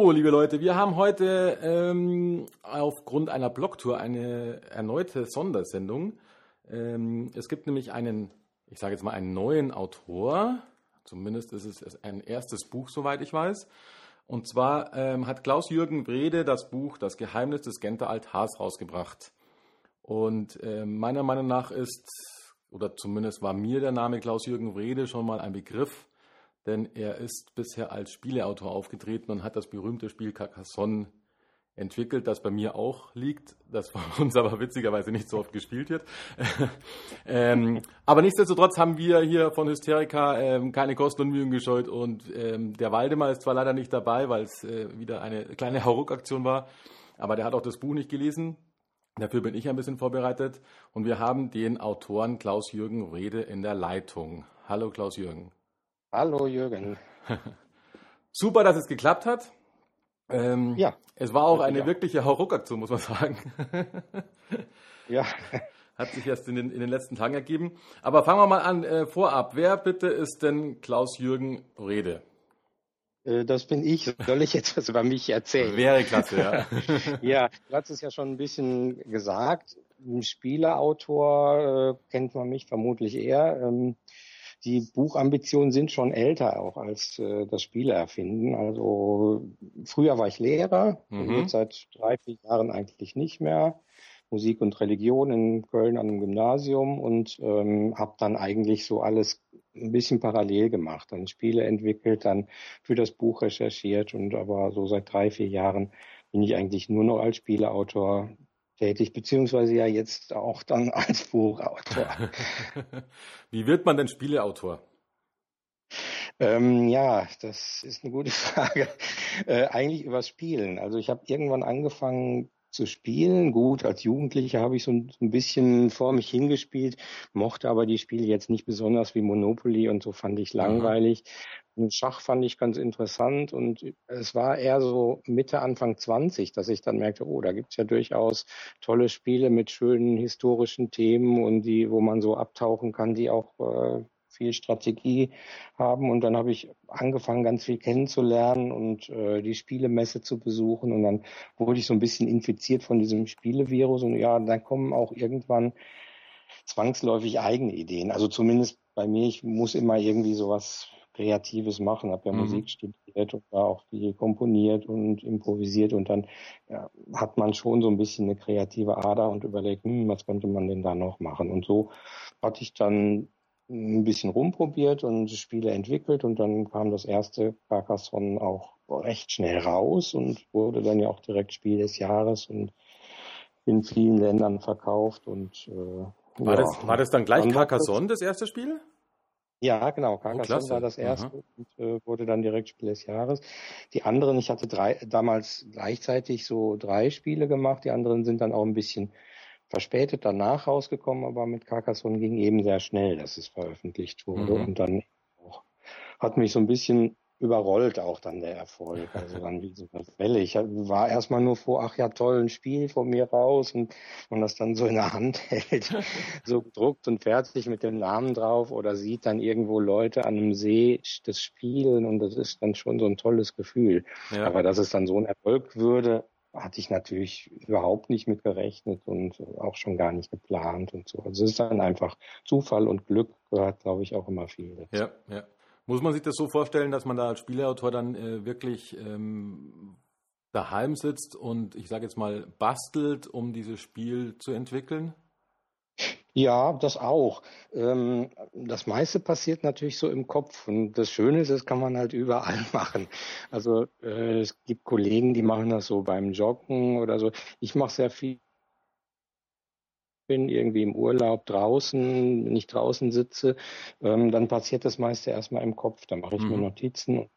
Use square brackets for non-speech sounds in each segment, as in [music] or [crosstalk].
So, liebe Leute, wir haben heute ähm, aufgrund einer Blogtour eine erneute Sondersendung. Ähm, es gibt nämlich einen, ich sage jetzt mal, einen neuen Autor. Zumindest ist es ein erstes Buch, soweit ich weiß. Und zwar ähm, hat Klaus-Jürgen Wrede das Buch Das Geheimnis des Genter Altars rausgebracht. Und äh, meiner Meinung nach ist, oder zumindest war mir der Name Klaus-Jürgen Wrede schon mal ein Begriff, denn er ist bisher als Spieleautor aufgetreten und hat das berühmte Spiel Carcassonne entwickelt, das bei mir auch liegt, das [laughs] von uns aber witzigerweise nicht so oft gespielt wird. [laughs] ähm, aber nichtsdestotrotz haben wir hier von Hysterica ähm, keine Kosten und Mühen gescheut und ähm, der Waldemar ist zwar leider nicht dabei, weil es äh, wieder eine kleine Hauruck-Aktion war, aber der hat auch das Buch nicht gelesen. Dafür bin ich ein bisschen vorbereitet und wir haben den Autoren Klaus-Jürgen Rede in der Leitung. Hallo Klaus-Jürgen. Hallo Jürgen. [laughs] Super, dass es geklappt hat. Ähm, Ja. Es war auch eine Ja. wirkliche Hauruck-Aktion, muss man sagen. [laughs] Ja, Hat sich erst in den, in den letzten Tagen ergeben. Aber fangen wir mal an, äh, vorab. Wer bitte ist denn Klaus-Jürgen Rede? äh, das bin ich. Soll ich jetzt was über mich erzählen? Wäre klasse, ja. [laughs] Ja, du hast es ja schon ein bisschen gesagt. Ein Spieleautor äh, kennt man mich vermutlich eher. Ähm, die Buchambitionen sind schon älter auch als äh, das Spieleerfinden. Also früher war ich Lehrer, Mhm. jetzt seit drei, vier Jahren eigentlich nicht mehr. Musik und Religion in Köln an einem Gymnasium und ähm, habe dann eigentlich so alles ein bisschen parallel gemacht. Dann Spiele entwickelt, dann für das Buch recherchiert und aber so seit drei, vier Jahren bin ich eigentlich nur noch als Spieleautor tätig, beziehungsweise ja jetzt auch dann [laughs] als Buchautor. [laughs] Wie wird man denn Spieleautor? Ähm, ja, das ist eine gute [laughs] Frage. Äh, eigentlich übers Spielen. Also ich habe irgendwann angefangen zu spielen. Gut, als Jugendlicher habe ich so ein, so ein bisschen vor mich hingespielt, mochte aber die Spiele jetzt nicht besonders wie Monopoly und so fand ich langweilig. Und Schach fand ich ganz interessant und es war eher so Mitte, Anfang 20, dass ich dann merkte, oh, da gibt's ja durchaus tolle Spiele mit schönen historischen Themen und die, wo man so abtauchen kann, die auch äh, viel Strategie haben. Und dann habe ich angefangen, ganz viel kennenzulernen und äh, die Spielemesse zu besuchen. Und dann wurde ich so ein bisschen infiziert von diesem Spielevirus. Und ja, dann kommen auch irgendwann zwangsläufig eigene Ideen. Also zumindest bei mir, ich muss immer irgendwie sowas Kreatives machen, habe ja Mhm. Musik studiert und da auch viel komponiert und improvisiert und dann ja, hat man schon so ein bisschen eine kreative Ader und überlegt, hm, was könnte man denn da noch machen? Und so hatte ich dann ein bisschen rumprobiert und Spiele entwickelt und dann kam das erste Carcassonne auch recht schnell raus und wurde dann ja auch direkt Spiel des Jahres und in vielen Ländern verkauft und äh, War, ja. das, war das dann gleich Dann Carcassonne, das erste Spiel? Ja, genau. Carcassonne klasse. war das erste Aha. und äh, wurde dann direkt Spiel des Jahres. Die anderen, ich hatte drei, damals gleichzeitig so drei Spiele gemacht. Die anderen sind dann auch ein bisschen verspätet danach rausgekommen, aber mit Carcassonne ging eben sehr schnell, dass es veröffentlicht wurde Mhm. und dann auch, hat mich so ein bisschen überrollt auch dann der Erfolg. Also dann wie so eine Welle. Ich war erstmal nur vor, ach ja, toll, ein Spiel von mir raus und man das dann so in der Hand [laughs] hält, so gedruckt und fertig mit dem Namen drauf oder sieht dann irgendwo Leute an einem See das spielen und das ist dann schon so ein tolles Gefühl. Ja. Aber dass es dann so ein Erfolg würde, hatte ich natürlich überhaupt nicht mit gerechnet und auch schon gar nicht geplant und so. Also es ist dann einfach Zufall und Glück gehört, glaube ich, auch immer viel dazu. Ja, ja. Muss man sich das so vorstellen, dass man da als Spieleautor dann äh, wirklich ähm, daheim sitzt und ich sage jetzt mal bastelt, um dieses Spiel zu entwickeln? Ja, das auch. Ähm, das meiste passiert natürlich so im Kopf. Und das Schöne ist, das kann man halt überall [laughs] machen. Also äh, es gibt Kollegen, die machen das so beim Joggen oder so. Ich mache sehr viel bin, irgendwie im Urlaub draußen, wenn ich draußen sitze, ähm, dann passiert das meiste erstmal im Kopf. Da mache ich mhm. mir Notizen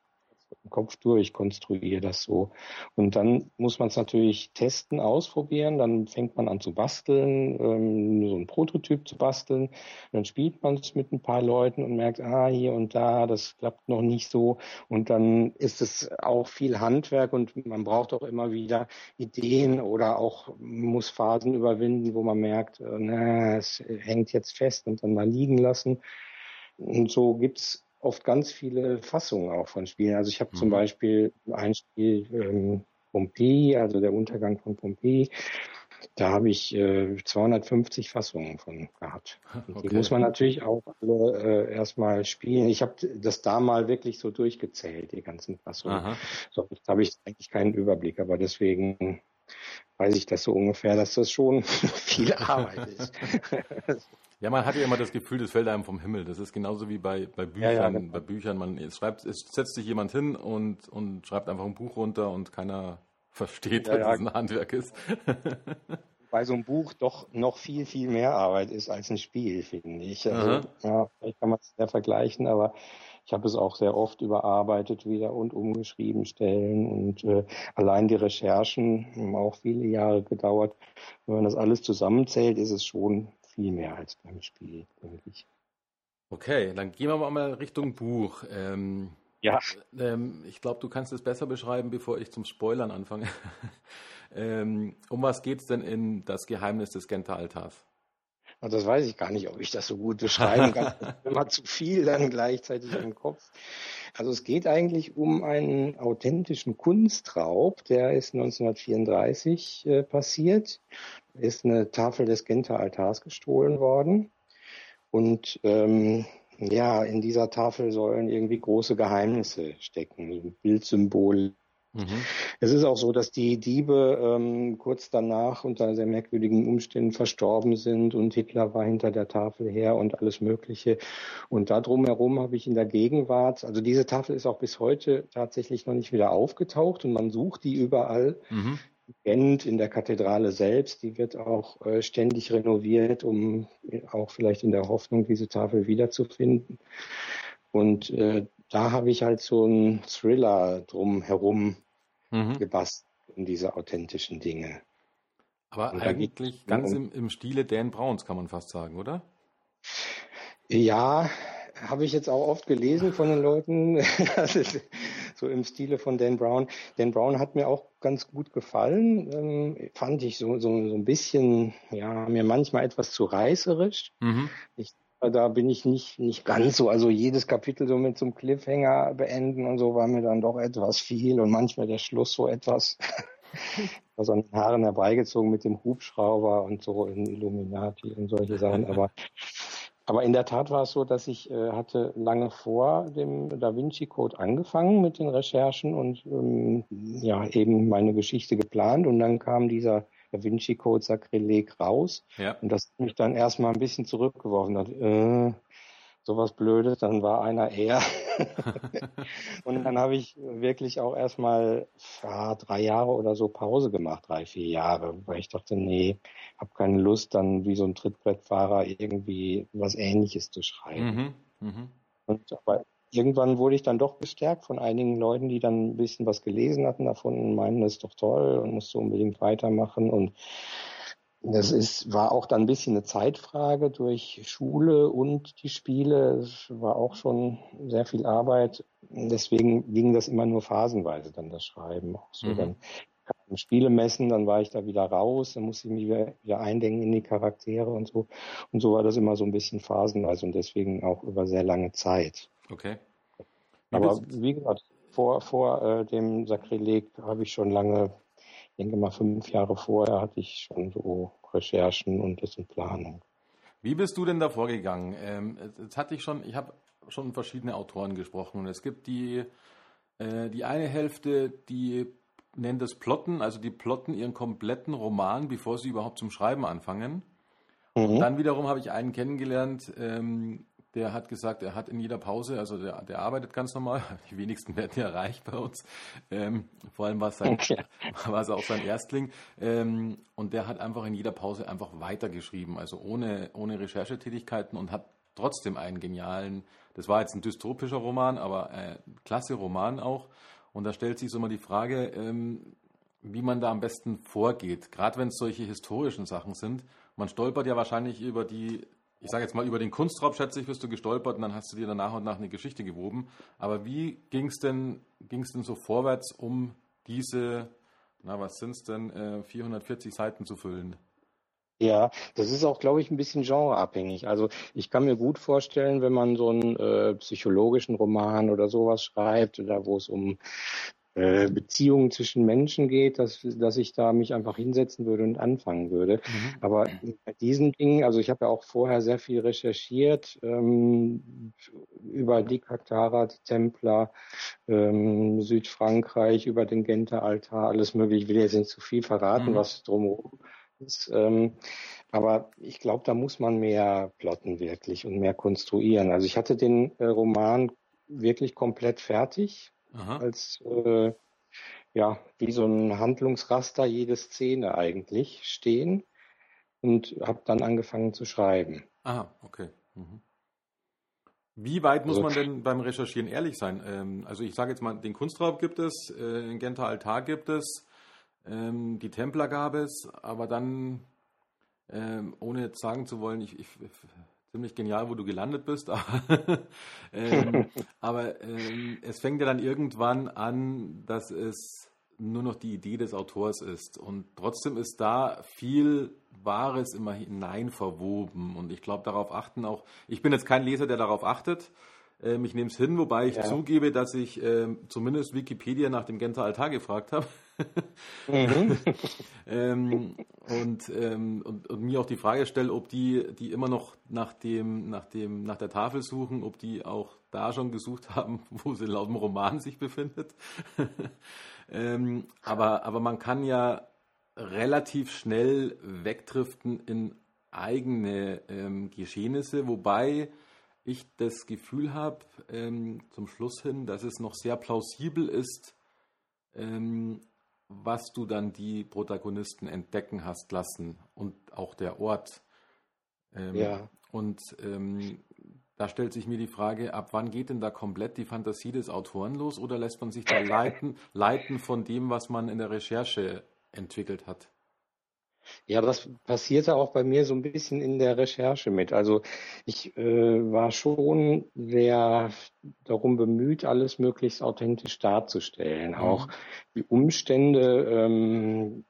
im Kopf durch, konstruiere das so. Und dann muss man es natürlich testen, ausprobieren. Dann fängt man an zu basteln, ähm, so ein Prototyp zu basteln. dann spielt man es mit ein paar Leuten und merkt, ah, hier und da, das klappt noch nicht so. Und dann ist es auch viel Handwerk und man braucht auch immer wieder Ideen oder auch muss Phasen überwinden, wo man merkt, äh, na, es hängt jetzt fest und dann mal liegen lassen. Und so gibt's oft ganz viele Fassungen auch von Spielen. Also ich habe mhm. zum Beispiel ein Spiel ähm, Pompeii, also der Untergang von Pompeii. Da habe ich äh, 250 Fassungen von gehabt. Okay. Die muss man natürlich auch alle äh, erstmal spielen. Ich habe das da mal wirklich so durchgezählt, die ganzen Fassungen. Aha. So, jetzt habe ich eigentlich keinen Überblick, aber deswegen weiß ich das so ungefähr, dass das schon [laughs] viel Arbeit ist. Ja, man hat ja immer das Gefühl, das fällt einem vom Himmel. Das ist genauso wie bei, bei Büchern. Ja, ja, genau. Bei Büchern, man es schreibt, es setzt sich jemand hin und, und schreibt einfach ein Buch runter und keiner versteht, ja, dass es ein Handwerk ist. [laughs] Bei so einem Buch doch noch viel, viel mehr Arbeit ist als ein Spiel, finde ich. Also, ja, vielleicht kann man es sehr vergleichen, aber ich habe es auch sehr oft überarbeitet wieder und umgeschrieben, Stellen und äh, allein die Recherchen haben auch viele Jahre gedauert. Wenn man das alles zusammenzählt, ist es schon viel mehr als beim Spiel, denke ich. Okay, dann gehen wir mal Richtung Buch. Ähm, ja. Ähm, ich glaube, du kannst es besser beschreiben, bevor ich zum Spoilern anfange. [laughs] ähm, um was geht es denn in Das Geheimnis des Genta-Altars? Also das weiß ich gar nicht, ob ich das so gut beschreiben kann. [laughs] immer zu viel dann gleichzeitig im Kopf. Also es geht eigentlich um einen authentischen Kunstraub, der ist 1934 äh, passiert. Ist eine Tafel des Genter Altars gestohlen worden. Und ähm, ja, in dieser Tafel sollen irgendwie große Geheimnisse stecken, Bildsymbole Mhm. Es ist auch so, dass die Diebe ähm, kurz danach unter sehr merkwürdigen Umständen verstorben sind und Hitler war hinter der Tafel her und alles Mögliche. Und da drumherum habe ich in der Gegenwart, also diese Tafel ist auch bis heute tatsächlich noch nicht wieder aufgetaucht und man sucht die überall. Mhm. Gent in der Kathedrale selbst, die wird auch äh, ständig renoviert, um auch vielleicht in der Hoffnung, diese Tafel wiederzufinden. Und äh, da habe ich halt so einen Thriller drumherum mhm. gebastelt um diese authentischen Dinge. Aber Und eigentlich ganz im, im Stile Dan Browns, kann man fast sagen, oder? Ja, habe ich jetzt auch oft gelesen von den Leuten, [laughs] so im Stile von Dan Brown. Dan Brown hat mir auch ganz gut gefallen, ähm, fand ich so, so, so ein bisschen, ja, mir manchmal etwas zu reißerisch. Mhm. Ich da bin ich nicht, nicht ganz so. Also jedes Kapitel so mit so einem Cliffhanger beenden und so war mir dann doch etwas viel und manchmal der Schluss so etwas [laughs] also an den Haaren herbeigezogen mit dem Hubschrauber und so in Illuminati und solche Sachen. Aber, aber in der Tat war es so, dass ich äh, hatte lange vor dem Da Vinci Code angefangen mit den Recherchen und ähm, ja eben meine Geschichte geplant und dann kam dieser Da Vinci Code Sakrileg raus. Ja. Und das mich dann erstmal ein bisschen zurückgeworfen hat. Äh, sowas Blödes, dann war einer eher. [laughs] und dann habe ich wirklich auch erstmal ja, drei Jahre oder so Pause gemacht, drei, vier Jahre, weil ich dachte, nee, habe keine Lust, dann wie so ein Trittbrettfahrer irgendwie was Ähnliches zu schreiben. Mhm, mh. Und aber irgendwann wurde ich dann doch bestärkt von einigen Leuten, die dann ein bisschen was gelesen hatten davon und meinen, das ist doch toll und musst du unbedingt weitermachen. Und das ist, war auch dann ein bisschen eine Zeitfrage durch Schule und die Spiele. Es war auch schon sehr viel Arbeit. Deswegen ging das immer nur phasenweise dann das Schreiben. Auch so mhm. dann Spiele messen, dann war ich da wieder raus, dann musste ich mich wieder, wieder eindenken in die Charaktere und so. Und so war das immer so ein bisschen phasenweise und deswegen auch über sehr lange Zeit. Okay. Wie Aber wie gesagt, vor, vor äh, dem Sakrileg habe ich schon lange, ich denke mal fünf Jahre vorher, hatte ich schon so Recherchen und das in Planung. Wie bist du denn da vorgegangen? Ähm, jetzt hatte ich schon, ich habe schon verschiedene Autoren gesprochen und es gibt die, äh, die eine Hälfte, die nennen das Plotten, also die plotten ihren kompletten Roman, bevor sie überhaupt zum Schreiben anfangen. Mhm. Dann wiederum habe ich einen kennengelernt, ähm, der hat gesagt, er hat in jeder Pause, also der, der arbeitet ganz normal, [laughs] die wenigsten werden ja reich bei uns, ähm, vor allem war es, sein, [laughs] war es auch sein Erstling, ähm, und der hat einfach in jeder Pause einfach weitergeschrieben, also ohne, ohne Recherchetätigkeiten und hat trotzdem einen genialen, das war jetzt ein dystopischer Roman, aber äh, klasse Roman auch. Und da stellt sich so mal die Frage, ähm, wie man da am besten vorgeht, gerade wenn es solche historischen Sachen sind. Man stolpert ja wahrscheinlich über die, ich sage jetzt mal über den Kunstraub, schätze ich, wirst du gestolpert und dann hast du dir dann nach und nach eine Geschichte gewoben. Aber wie ging es denn, ging's denn so vorwärts, um diese, na was sind es denn, äh, 440 Seiten zu füllen? Ja, das ist auch, glaube ich, ein bisschen genreabhängig. Also ich kann mir gut vorstellen, wenn man so einen äh, psychologischen Roman oder sowas schreibt, oder wo es um äh, Beziehungen zwischen Menschen geht, dass, dass ich da mich einfach hinsetzen würde und anfangen würde. Mhm. Aber bei diesen Dingen, also ich habe ja auch vorher sehr viel recherchiert ähm, über die Kaktara, die Templer, ähm, Südfrankreich, über den Genter Altar, alles mögliche. Ich will jetzt nicht zu viel verraten, mhm. was drumherum ist. Ähm, aber ich glaube, da muss man mehr plotten wirklich und mehr konstruieren. Also ich hatte den äh, Roman wirklich komplett fertig, Aha. als äh, ja wie so ein Handlungsraster jede Szene eigentlich stehen und habe dann angefangen zu schreiben. Aha, okay. Mhm. Wie weit muss also, man denn beim Recherchieren ehrlich sein? Ähm, also ich sage jetzt mal, den Kunstraub gibt es, äh, den Genter Altar gibt es, ähm, die Templer gab es, aber dann, ähm, ohne jetzt sagen zu wollen, ich, ich, ziemlich genial, wo du gelandet bist, [laughs] aber, ähm, [laughs] aber ähm, es fängt ja dann irgendwann an, dass es nur noch die Idee des Autors ist. Und trotzdem ist da viel Wahres immer hinein verwoben. Und ich glaube, darauf achten auch, ich bin jetzt kein Leser, der darauf achtet, ähm, ich nehme es hin, wobei ich ja. zugebe, dass ich ähm, zumindest Wikipedia nach dem Genter Altar gefragt habe. mhm. [laughs] ähm, und, ähm, und, und, mir auch die Frage stelle, ob die, die immer noch nach, dem, nach, dem, nach der Tafel suchen, ob die auch da schon gesucht haben, [laughs] wo sie laut dem Roman sich befindet. [laughs] Ähm, aber, aber man kann ja relativ schnell wegdriften in eigene ähm, Geschehnisse, wobei ich das Gefühl habe, ähm, zum Schluss hin, dass es noch sehr plausibel ist, ähm, was du dann die Protagonisten entdecken hast lassen und auch der Ort. Ähm, ja. Und ähm, da stellt sich mir die Frage, ab wann geht denn da komplett die Fantasie des Autoren los oder lässt man sich da leiten, leiten von dem, was man in der Recherche entwickelt hat? Ja, das passierte auch bei mir so ein bisschen in der Recherche mit. Also ich äh, war schon sehr darum bemüht, alles möglichst authentisch darzustellen. Mhm. Auch die Umstände, ähm,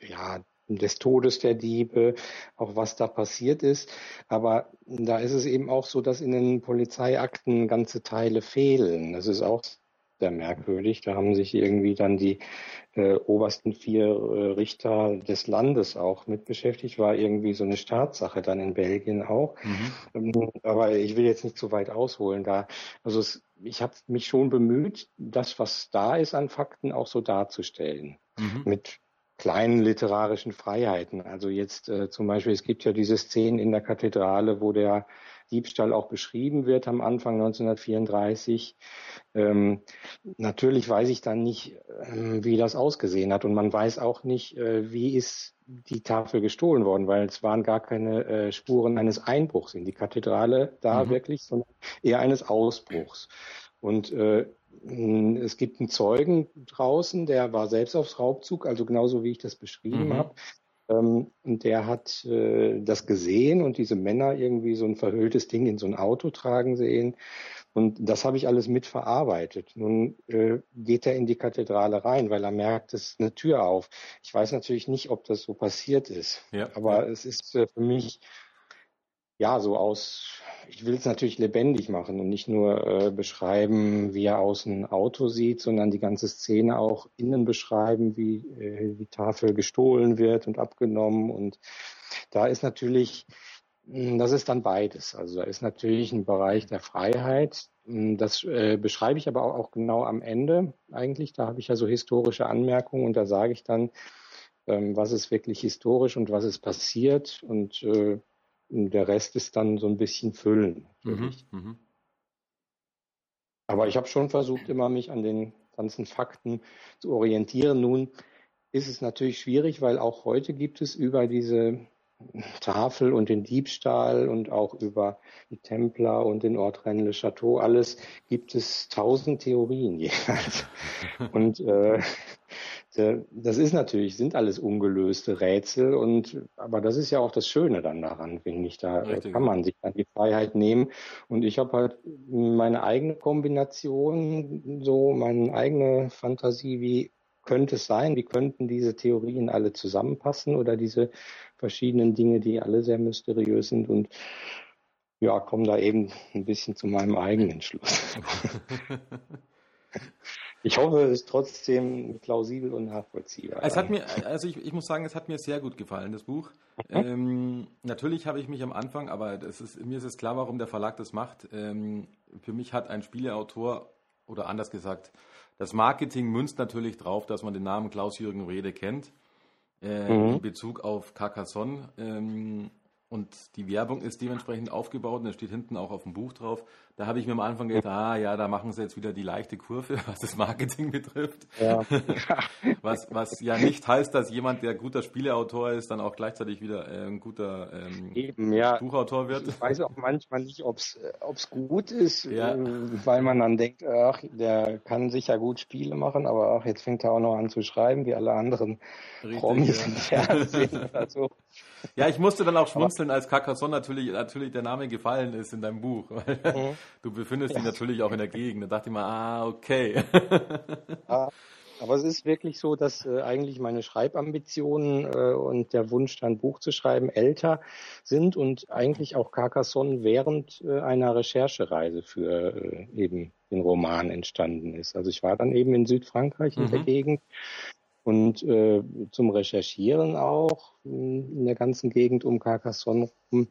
ja, des Todes der Diebe, auch was da passiert ist. Aber da ist es eben auch so, dass in den Polizeiakten ganze Teile fehlen. Das ist auch sehr merkwürdig. Da haben sich irgendwie dann die äh, obersten vier äh, Richter des Landes auch mit beschäftigt. War irgendwie so eine Staatssache dann in Belgien auch. Mhm. Ähm, aber ich will jetzt nicht zu weit ausholen da. Also es, ich habe mich schon bemüht, das, was da ist an Fakten, auch so darzustellen. Mhm. Mit kleinen literarischen Freiheiten. Also jetzt äh, zum Beispiel, es gibt ja diese Szenen in der Kathedrale, wo der Diebstahl auch beschrieben wird am Anfang 1934. Ähm, natürlich weiß ich dann nicht, äh, wie das ausgesehen hat und man weiß auch nicht, äh, wie ist die Tafel gestohlen worden, weil es waren gar keine äh, Spuren eines Einbruchs in die Kathedrale da mhm. wirklich, sondern eher eines Ausbruchs. Und äh, es gibt einen Zeugen draußen, der war selbst aufs Raubzug, also genauso wie ich das beschrieben mhm. habe. Ähm, und der hat äh, das gesehen und diese Männer irgendwie so ein verhülltes Ding in so ein Auto tragen sehen. Und das habe ich alles mitverarbeitet. Nun äh, geht er in die Kathedrale rein, weil er merkt, es ist eine Tür auf. Ich weiß natürlich nicht, ob das so passiert ist. Ja. Aber es ist äh, für mich ja so aus ich will es natürlich lebendig machen und nicht nur äh, beschreiben, wie er aus einem Auto sieht, sondern die ganze Szene auch innen beschreiben, wie äh, die Tafel gestohlen wird und abgenommen. Und da ist natürlich Hm, das ist dann beides. Also da ist natürlich ein Bereich der Freiheit. Hm, das äh, beschreibe ich aber auch, auch, genau am Ende eigentlich. Da habe ich ja so historische Anmerkungen und da sage ich dann, ähm, was ist wirklich historisch und was ist passiert und äh, der Rest ist dann so ein bisschen Füllen. Mhm, mh. Aber ich habe schon versucht, immer mich an den ganzen Fakten zu orientieren. Nun ist es natürlich schwierig, weil auch heute gibt es über diese Tafel und den Diebstahl und auch über die Templer und den Ort Rennes-le-Château, alles gibt es tausend Theorien [laughs] jeweils. und äh, das ist natürlich, sind alles ungelöste Rätsel und aber das ist ja auch das Schöne dann daran, finde ich. Da Richtig. kann man sich dann die Freiheit nehmen. Und ich habe halt meine eigene Kombination, so meine eigene Fantasie, wie könnte es sein, wie könnten diese Theorien alle zusammenpassen oder diese verschiedenen Dinge, die alle sehr mysteriös sind und ja, komme da eben ein bisschen zu meinem eigenen Schluss. [laughs] [laughs] Ich hoffe, es ist trotzdem plausibel und nachvollziehbar. Es hat mir, also ich, ich muss sagen, es hat mir sehr gut gefallen, das Buch. Mhm. Ähm, natürlich habe ich mich am Anfang, aber ist, mir ist es klar, warum der Verlag das macht. Ähm, für mich hat ein Spieleautor, oder anders gesagt, das Marketing münzt natürlich drauf, dass man den Namen Klaus-Jürgen Rede kennt. Äh, mhm. In Bezug auf Carcassonne. Ähm, und die Werbung ist dementsprechend aufgebaut und da steht hinten auch auf dem Buch drauf. Da habe ich mir am Anfang gedacht, ah ja, da machen sie jetzt wieder die leichte Kurve, [laughs] was das Marketing betrifft. Ja. [laughs] was, was ja nicht heißt, dass jemand, der guter Spieleautor ist, dann auch gleichzeitig wieder äh, ein guter ähm, Eben, ja. Buchautor wird. Ich weiß auch manchmal nicht, ob es gut ist, ja. äh, weil man dann denkt, ach, der kann sicher gut Spiele machen, aber ach, jetzt fängt er auch noch an zu schreiben, wie alle anderen Richtig, Promis ja. im Fernsehen [laughs] oder so. Ja, ich musste dann auch schmunzeln, als Carcassonne natürlich, natürlich der Name gefallen ist in deinem Buch. Mhm. Du befindest dich natürlich auch in der Gegend. Da dachte ich mal, ah, okay. Ja, aber es ist wirklich so, dass äh, eigentlich meine Schreibambitionen äh, und der Wunsch, ein Buch zu schreiben, älter sind und eigentlich auch Carcassonne während äh, einer Recherchereise für äh, eben den Roman entstanden ist. Also ich war dann eben in Südfrankreich in der mhm. Gegend und äh, zum Recherchieren auch in der ganzen Gegend um Carcassonne rum.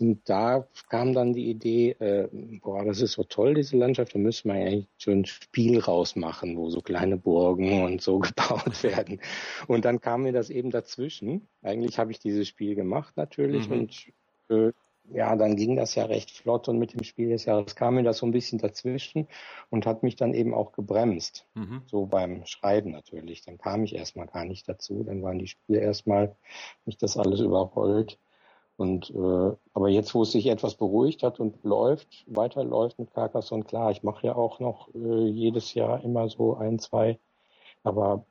Und da kam dann die Idee, äh, boah, das ist so toll, diese Landschaft, da müssen wir eigentlich so ein Spiel rausmachen, wo so kleine Burgen und so [laughs] gebaut werden. Und dann kam mir das eben dazwischen. Eigentlich habe ich dieses Spiel gemacht natürlich mhm. und äh, ja, dann ging das ja recht flott und mit dem Spiel des Jahres kam mir das so ein bisschen dazwischen und hat mich dann eben auch gebremst. Mhm. So beim Schreiben natürlich. Dann kam ich erstmal gar nicht dazu. Dann waren die Spiele erstmal nicht das alles überrollt. Und äh, aber jetzt, wo es sich etwas beruhigt hat und läuft, weiterläuft mit Carcassonne, klar, ich mache ja auch noch äh, jedes Jahr immer so ein, zwei, aber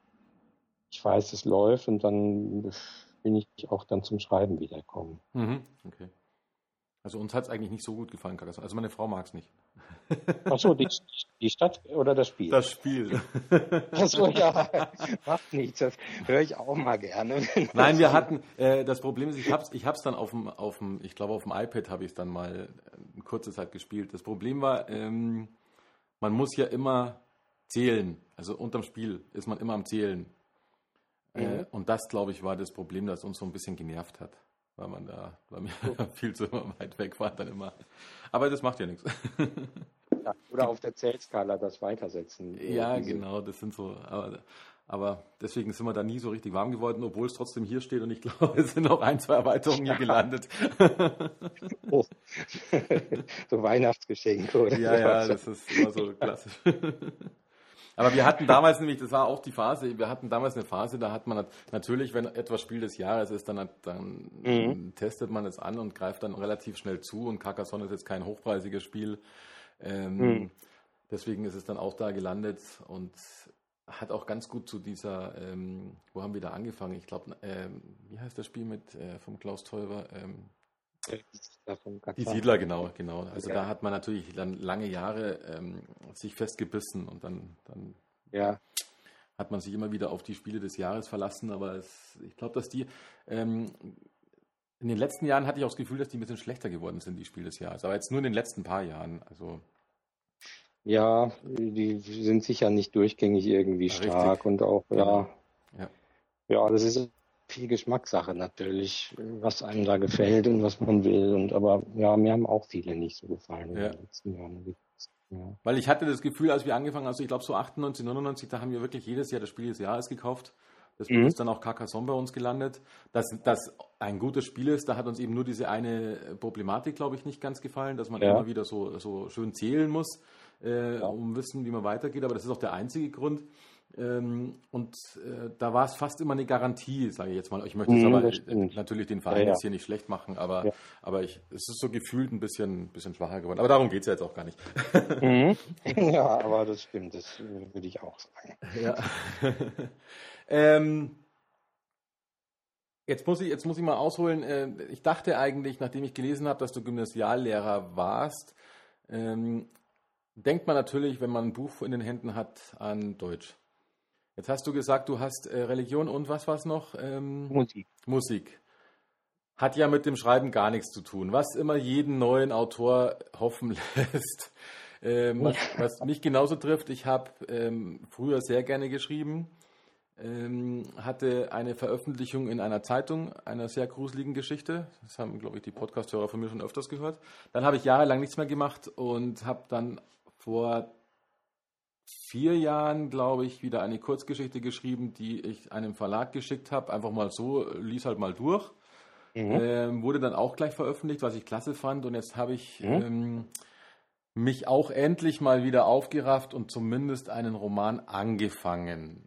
ich weiß, es läuft und dann bin ich auch dann zum Schreiben wiederkommen. Mhm. Okay. Also uns hat es eigentlich nicht so gut gefallen, Carcassonne. Also meine Frau mag es nicht. Achso, die, die Stadt oder das Spiel? Das Spiel. Achso, ja, macht nichts. Das höre ich auch mal gerne. Nein, wir hatten, äh, das Problem ist, ich habe es ich hab's dann auf dem, auf dem, ich glaube auf dem iPad habe ich es dann mal eine kurze Zeit gespielt. Das Problem war, ähm, man muss ja immer zählen. Also unterm Spiel ist man immer am Zählen. Äh, mhm. Äh, und das, glaube ich, war das Problem, das uns so ein bisschen genervt hat weil man da weil mir [laughs] viel zu weit weg war dann immer. Aber das macht ja nichts. [laughs] Ja, oder auf der Zählskala das weitersetzen. Ja, diese. genau, das sind so. Aber, aber, deswegen sind wir da nie so richtig warm geworden, obwohl es trotzdem hier steht und ich [laughs] glaube, es sind noch ein, zwei Erweiterungen hier gelandet. Oh. so Weihnachtsgeschenk, oder? Ja, ja, das ist immer so klassisch. Aber wir hatten damals nämlich, das war auch die Phase, wir hatten damals eine Phase, da hat man natürlich, wenn etwas Spiel des Jahres ist, dann, dann mhm. testet man es an und greift dann relativ schnell zu und Carcassonne ist jetzt kein hochpreisiges Spiel. Ähm, mhm. Deswegen ist es dann auch da gelandet und hat auch ganz gut zu dieser, ähm, wo haben wir da angefangen? Ich glaube, ähm, wie heißt das Spiel mit äh, vom Klaus Teuber? Ähm, die Siedler, genau, genau. Also ja. da hat man natürlich dann lange Jahre ähm, sich festgebissen und dann, dann ja. hat man sich immer wieder auf die Spiele des Jahres verlassen. Aber es, ich glaube, dass die ähm, in den letzten Jahren hatte ich auch das Gefühl, dass die ein bisschen schlechter geworden sind, die Spiele des Jahres. Aber jetzt nur in den letzten paar Jahren. Also ja, die sind sicher nicht durchgängig irgendwie stark Richtig. und auch, ja. ja. Ja, das ist viel Geschmackssache natürlich, was einem da gefällt und was man will. Und aber ja, mir haben auch viele nicht so gefallen ja. in den letzten Jahren. Ja. Weil ich hatte das Gefühl, als wir angefangen haben, also ich glaube so 98, 99, da haben wir wirklich jedes Jahr das Spiel des Jahres gekauft. Deswegen mhm. ist dann auch Carcassonne bei uns gelandet. Dass das ein gutes Spiel ist, da hat uns eben nur diese eine Problematik, glaube ich, nicht ganz gefallen, dass man ja. immer wieder so, so schön zählen muss, äh, ja. um wissen, wie man weitergeht. Aber das ist auch der einzige Grund. Ähm, und äh, da war es fast immer eine Garantie, sage ich jetzt mal. Ich möchte jetzt mhm, aber äh, natürlich den Verein ja, ja. jetzt hier nicht schlecht machen, aber, ja. aber ich, es ist so gefühlt ein bisschen, bisschen schwacher geworden. Aber darum geht es ja jetzt auch gar nicht. Mhm. [laughs] [laughs] Ja, aber das stimmt, das äh, würde ich auch sagen. Ja. [laughs] ähm, Jetzt muss ich, jetzt muss ich mal ausholen. Ich dachte eigentlich, nachdem ich gelesen habe, dass du Gymnasiallehrer warst, ähm, denkt man natürlich, wenn man ein Buch in den Händen hat, an Deutsch. Jetzt hast du gesagt, du hast äh, Religion und was war es noch? Ähm, Musik. Musik. Hat ja mit dem Schreiben gar nichts zu tun, was immer jeden neuen Autor hoffen [laughs] lässt. Ähm, was, was, mich genauso trifft, ich habe ähm, früher sehr gerne geschrieben, ähm, hatte eine Veröffentlichung in einer Zeitung einer sehr gruseligen Geschichte. Das haben, glaube ich, die Podcasthörer von mir schon öfters gehört. Dann habe ich jahrelang nichts mehr gemacht und habe dann vor vier Jahren, glaube ich, wieder eine Kurzgeschichte geschrieben, die ich einem Verlag geschickt habe. Einfach mal so, lies halt mal durch. Mhm. Ähm, wurde dann auch gleich veröffentlicht, was ich klasse fand. Und jetzt habe ich mhm. ähm, mich auch endlich mal wieder aufgerafft und zumindest einen Roman angefangen.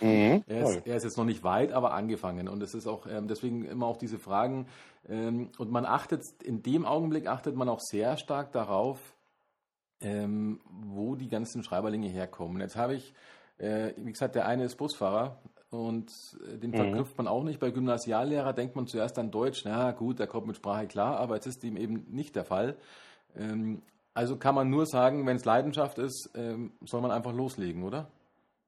Mhm. [laughs] er, ist, er, ist, jetzt noch nicht weit, aber angefangen. Und es ist auch ähm, deswegen immer auch diese Fragen. Ähm, und man achtet, in dem Augenblick achtet man auch sehr stark darauf, ähm, wo die ganzen Schreiberlinge herkommen. Jetzt habe ich, äh, wie gesagt, der eine ist Busfahrer und äh, den mhm. verknüpft man auch nicht. Bei Gymnasiallehrer denkt man zuerst an Deutsch, na gut, der kommt mit Sprache klar, aber jetzt ist dem eben nicht der Fall. Ähm, also kann man nur sagen, wenn es Leidenschaft ist, ähm, soll man einfach loslegen, oder?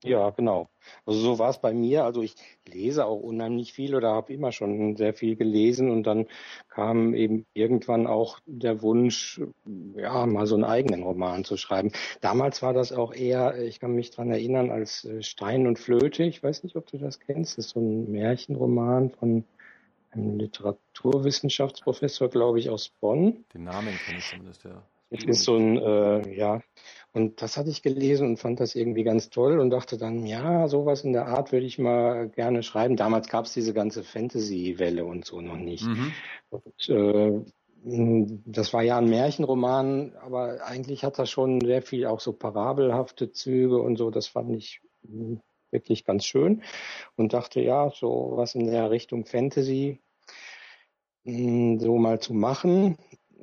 Ja, genau. Also so war es bei mir. Also ich lese auch unheimlich viel oder habe immer schon sehr viel gelesen und dann kam eben irgendwann auch der Wunsch, ja, mal so einen eigenen Roman zu schreiben. Damals war das auch eher, ich kann mich dran erinnern, als äh, Stein und Flöte. Ich weiß nicht, ob du das kennst. Das ist so ein Märchenroman von einem Literaturwissenschaftsprofessor, glaube ich, aus Bonn. Den Namen kenne ich zumindest, ja. Es ist so ein, äh, ja, und das hatte ich gelesen und fand das irgendwie ganz toll und dachte dann, ja, sowas in der Art würde ich mal gerne schreiben. Damals gab es diese ganze Fantasy-Welle und so noch nicht. Mhm. Und, äh, das war ja ein Märchenroman, aber eigentlich hat das schon sehr viel auch so parabelhafte Züge und so. Das fand ich hm, wirklich ganz schön und dachte, ja, so was in der Richtung Fantasy hm, so mal zu machen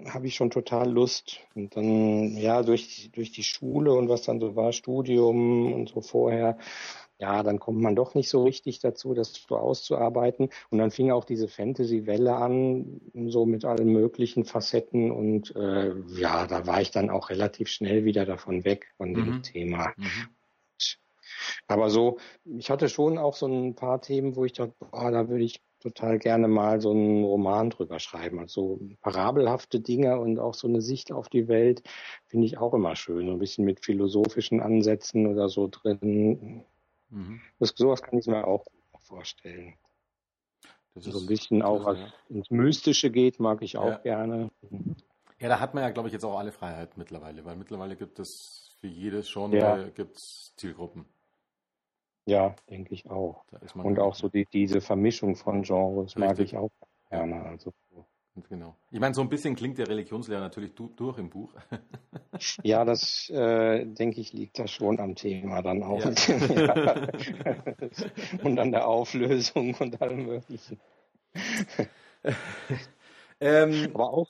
habe ich schon total Lust. Und dann, ja, durch, durch die Schule und was dann so war, Studium und so vorher, ja, dann kommt man doch nicht so richtig dazu, das so auszuarbeiten. Und dann fing auch diese Fantasy-Welle an, so mit allen möglichen Facetten. Und äh, ja, da war ich dann auch relativ schnell wieder davon weg von dem mhm. Thema. Mhm. Aber so, ich hatte schon auch so ein paar Themen, wo ich dachte, boah, da würde ich total gerne mal so einen Roman drüber schreiben. Also parabelhafte Dinge und auch so eine Sicht auf die Welt finde ich auch immer schön. So ein bisschen mit philosophischen Ansätzen oder so drin. Mhm. Das, sowas kann ich mir auch vorstellen. Das so ein bisschen auch was ins Mystische geht, mag ich auch ja. gerne. Ja, da hat man ja, glaube ich, jetzt auch alle Freiheit mittlerweile, weil mittlerweile gibt es für jedes Genre ja. gibt's Zielgruppen. Ja, denke ich auch. Und auch so die, diese Vermischung von Genres Richtig. mag ich auch gerne. Also. Genau. Ich meine, so ein bisschen klingt der Religionslehrer natürlich du, durch im Buch. [laughs] ja, das äh, denke ich liegt da schon am Thema dann auch. Ja. [laughs] [laughs] und an der Auflösung und allem Möglichen. Ähm, aber auch,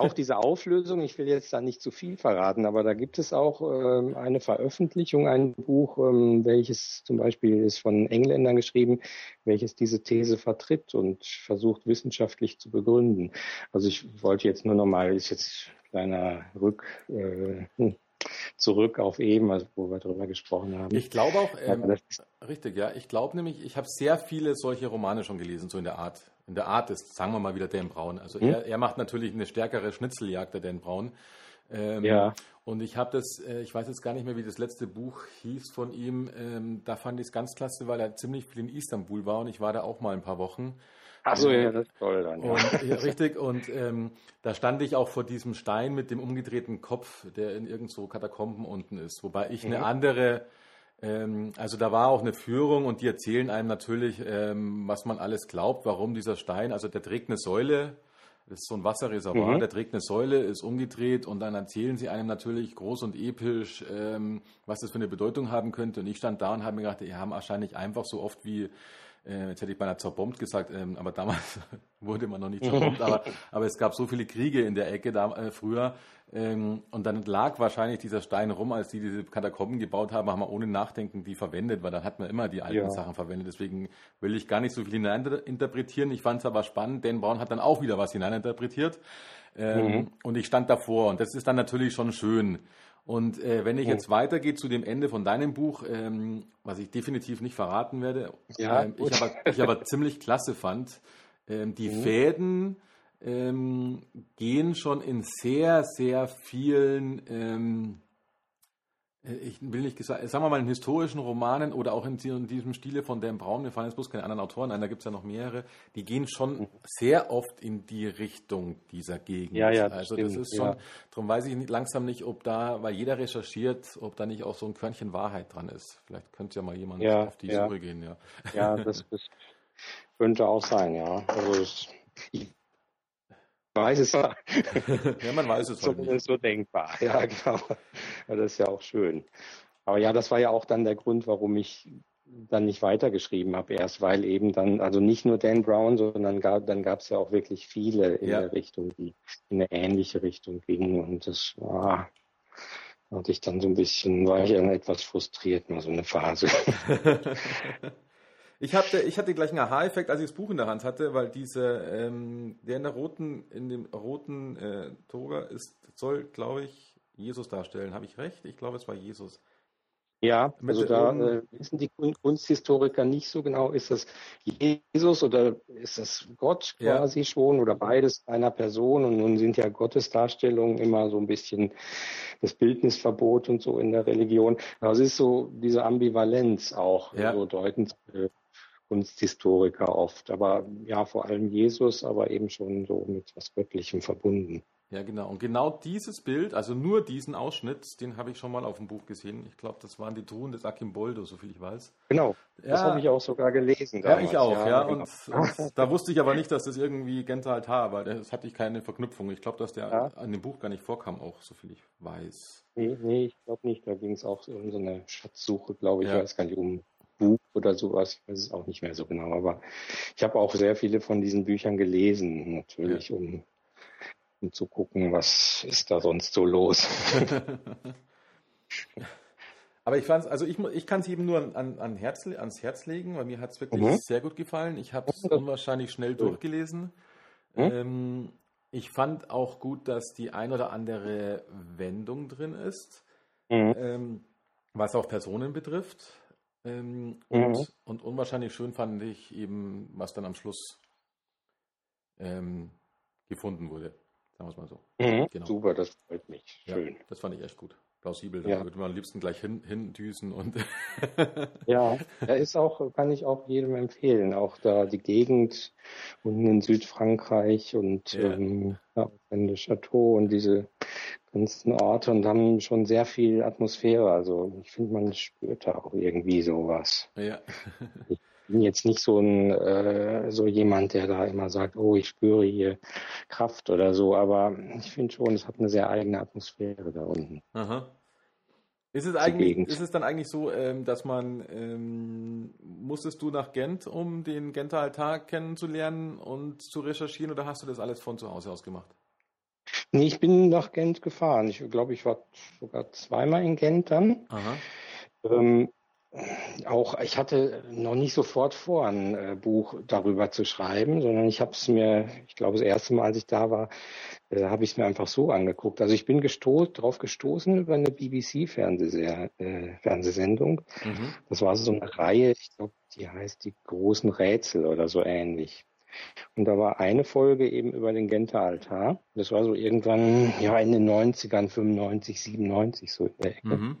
auch diese Auflösung, ich will jetzt da nicht zu viel verraten, aber da gibt es auch ähm, eine Veröffentlichung, ein Buch, ähm, welches zum Beispiel ist von Engländern geschrieben, welches diese These vertritt und versucht wissenschaftlich zu begründen. Also ich wollte jetzt nur nochmal, ist jetzt kleiner Rück, äh, hm, zurück auf eben, also wo wir darüber gesprochen haben. Ich glaube auch, ähm, richtig, ja. Ich glaube nämlich, ich habe sehr viele solche Romane schon gelesen, so in der Art. In der Art ist, sagen wir mal wieder Dan Braun. Also hm? er, er macht natürlich eine stärkere Schnitzeljagd, der Dan Braun. Ähm, Ja. Und ich habe das, äh, ich weiß jetzt gar nicht mehr, wie das letzte Buch hieß von ihm. Ähm, da fand ich es ganz klasse, weil er ziemlich viel in Istanbul war und ich war da auch mal ein paar Wochen. Achso, ja, das ist toll dann. Ja. Und, ja, richtig, und ähm, da stand ich auch vor diesem Stein mit dem umgedrehten Kopf, der in irgend so Katakomben unten ist. Wobei ich eine Mhm. andere, ähm, also da war auch eine Führung und die erzählen einem natürlich, ähm, was man alles glaubt, warum dieser Stein, also der trägt eine Säule, das ist so ein Wasserreservoir, Mhm. der trägt eine Säule, ist umgedreht und dann erzählen sie einem natürlich groß und episch, ähm, was das für eine Bedeutung haben könnte. Und ich stand da und habe mir gedacht, die haben wahrscheinlich einfach so oft wie äh, jetzt hätte ich beinahe zerbombt gesagt, ähm, aber damals [laughs] wurde man noch nicht zerbombt, aber, [laughs] aber es gab so viele Kriege in der Ecke da, äh, früher. Ähm, und dann lag wahrscheinlich dieser Stein rum, als die diese Katakomben gebaut haben, haben wir ohne Nachdenken die verwendet, weil dann hat man immer die alten Ja. Sachen verwendet. Deswegen will ich gar nicht so viel hineininterpretieren. Ich fand es aber spannend, Dan Brown hat dann auch wieder was hineininterpretiert. Ähm, Und ich stand davor und das ist dann natürlich schon schön. Und äh, wenn ich jetzt weitergehe zu dem Ende von deinem Buch, ähm, was ich definitiv nicht verraten werde, Ja, ähm, ich, aber, ich aber [laughs] ziemlich klasse fand, ähm, die Fäden ähm, gehen schon in sehr, sehr vielen, ähm, äh, ich will nicht gesagt, sagen wir mal in historischen Romanen oder auch in, die- in diesem Stile von Dan Brown, mir fallen jetzt bloß keine anderen Autoren ein, da gibt es ja noch mehrere, die gehen schon sehr oft in die Richtung dieser Gegend. Ja, ja, das also das stimmt, ist schon, ja. darum weiß ich nicht, langsam nicht, ob da, weil jeder recherchiert, ob da nicht auch so ein Körnchen Wahrheit dran ist. Vielleicht könnte ja mal jemand Ja, auf die ja. Suche gehen, ja. Ja, das, [laughs] das könnte auch sein, ja. Also es, ich weiß es ja. [laughs] ja, man weiß es halt. Zumindest so denkbar. Ja, [laughs] genau. Ja, das ist ja auch schön. Aber ja, das war ja auch dann der Grund, warum ich dann nicht weitergeschrieben habe, erst weil eben dann, also nicht nur Dan Brown, sondern gab, dann gab es ja auch wirklich viele in Ja. der Richtung, die in eine ähnliche Richtung gingen. Und das war, hatte ich dann so ein bisschen, war ich dann etwas frustriert, mal so eine Phase. [laughs] Ich hatte, ich hatte gleich einen Aha-Effekt, als ich das Buch in der Hand hatte, weil diese, ähm, der in der roten, in dem roten äh, Toga ist, soll, glaube ich, Jesus darstellen. Habe ich recht? Ich glaube, es war Jesus. Ja, also da äh, wissen die Kun- Kunsthistoriker nicht so genau, ist das Jesus oder ist das Gott Ja. quasi schon oder beides einer Person und nun sind ja Gottesdarstellungen immer so ein bisschen das Bildnisverbot und so in der Religion. Also es ist so diese Ambivalenz auch, Ja. so deuten äh, Kunsthistoriker oft, aber ja, vor allem Jesus, aber eben schon so mit was Göttlichem verbunden. Ja, genau. Und genau dieses Bild, also nur diesen Ausschnitt, den habe ich schon mal auf dem Buch gesehen. Ich glaube, das waren die Truhen des Akimboldo, soviel ich weiß. Genau, das Ja. habe ich auch sogar gelesen. Ja, damals. ich auch, ja. genau. Und, und da wusste ich aber nicht, dass das irgendwie Gente Altar war. Das hatte ich keine Verknüpfung. Ich glaube, dass der Ja. an dem Buch gar nicht vorkam, auch so viel ich weiß. Nee, nee, ich glaube nicht. Da ging es auch so um so eine Schatzsuche, glaube ich. Ja. Ich weiß gar nicht, um Buch oder sowas. Ich weiß es auch nicht mehr so genau. Aber ich habe auch sehr viele von diesen Büchern gelesen, natürlich, um, um zu gucken, was ist da sonst so los. [laughs] Aber ich fand's, also ich, ich kann es eben nur an, an Herz, ans Herz legen, weil mir hat es wirklich Mhm. sehr gut gefallen. Ich habe es Ja, unwahrscheinlich schnell durchgelesen. Mhm. Ähm, ich fand auch gut, dass die ein oder andere Wendung drin ist, Mhm. ähm, was auch Personen betrifft. Ähm, Mhm. und, und unwahrscheinlich schön fand ich eben, was dann am Schluss ähm, gefunden wurde. Sagen wir es mal so. Mhm. Genau. Super, das freut mich. Ja, Schön. das fand ich echt gut. Plausibel. Da Ja. würde man am liebsten gleich hin, hindüsen und [laughs] Ja, er ist auch, kann ich auch jedem empfehlen. Auch da die Gegend unten in Südfrankreich und Ja. ähm, ja, Chateau und diese ganzen Orte und haben schon sehr viel Atmosphäre. Also ich finde, man spürt da auch irgendwie sowas. ja. Ich bin jetzt nicht so ein äh, so jemand, der da immer sagt, oh, ich spüre hier Kraft oder so, aber ich finde schon, es hat eine sehr eigene Atmosphäre da unten. Aha. Ist es, eigentlich, Gegend. ist es dann eigentlich so, ähm, dass man, ähm, musstest du nach Gent, um den Genter Altar kennenzulernen und zu recherchieren oder hast du das alles von zu Hause aus gemacht? Nee, ich bin nach Gent gefahren. Ich glaube, ich war sogar zweimal in Gent dann. Aha. Ähm, auch ich hatte noch nicht sofort vor, ein äh, Buch darüber zu schreiben, sondern ich habe es mir, ich glaube, das erste Mal, als ich da war, äh, habe ich es mir einfach so angeguckt. Also ich bin gesto drauf gestoßen über eine BBC-Fernsehsendung. Äh, Fernsehsendung. Mhm. Das war so eine Reihe, ich glaube, die heißt die großen Rätsel oder so ähnlich. Und da war eine Folge eben über den Genter Altar. Das war so irgendwann, ja, in den 90ern, 95, 97, so in der Ecke. Mhm.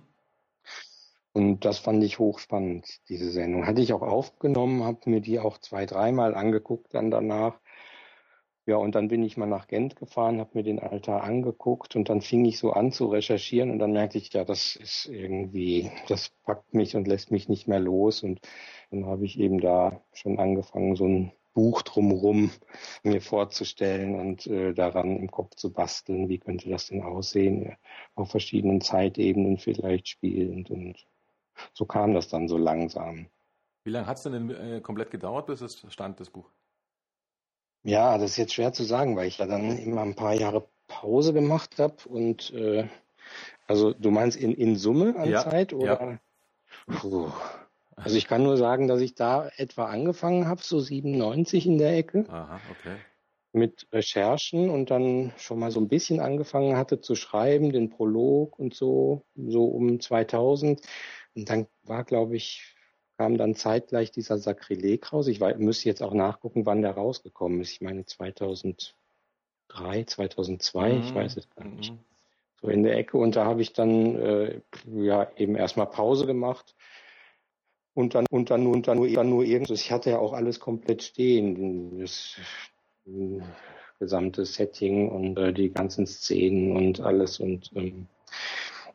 Und das fand ich hochspannend, diese Sendung. Hatte ich auch aufgenommen, habe mir die auch zwei, dreimal angeguckt dann danach. Ja, und dann bin ich mal nach Gent gefahren, habe mir den Altar angeguckt und dann fing ich so an zu recherchieren und dann merkte ich, ja, das ist irgendwie, das packt mich und lässt mich nicht mehr los. Und dann habe ich eben da schon angefangen, so ein Buch drumherum mir vorzustellen und äh, daran im Kopf zu basteln, wie könnte das denn aussehen, auf verschiedenen Zeitebenen vielleicht spielend und so kam das dann so langsam. Wie lange hat es denn äh, komplett gedauert, bis es stand, das Buch? Ja, das ist jetzt schwer zu sagen, weil ich ja dann immer ein paar Jahre Pause gemacht habe und äh, also du meinst in, in Summe an ja, Zeit oder? Ja. Puh. Also ich kann nur sagen, dass ich da etwa angefangen habe, so 97 in der Ecke. Aha, okay. Mit Recherchen und dann schon mal so ein bisschen angefangen hatte zu schreiben, den Prolog und so, so um 2000. Und dann war, glaube ich, kam dann zeitgleich dieser Sakrileg raus. Ich weiß, müsste jetzt auch nachgucken, wann der rausgekommen ist. Ich meine 2003, 2002, mhm. ich weiß es gar nicht. Mhm. So in der Ecke. Und da habe ich dann äh, ja eben erstmal Pause gemacht und dann und dann und dann nur, dann nur irgendwas. Ich hatte ja auch alles komplett stehen, das äh, gesamte Setting und äh, die ganzen Szenen und alles und ähm,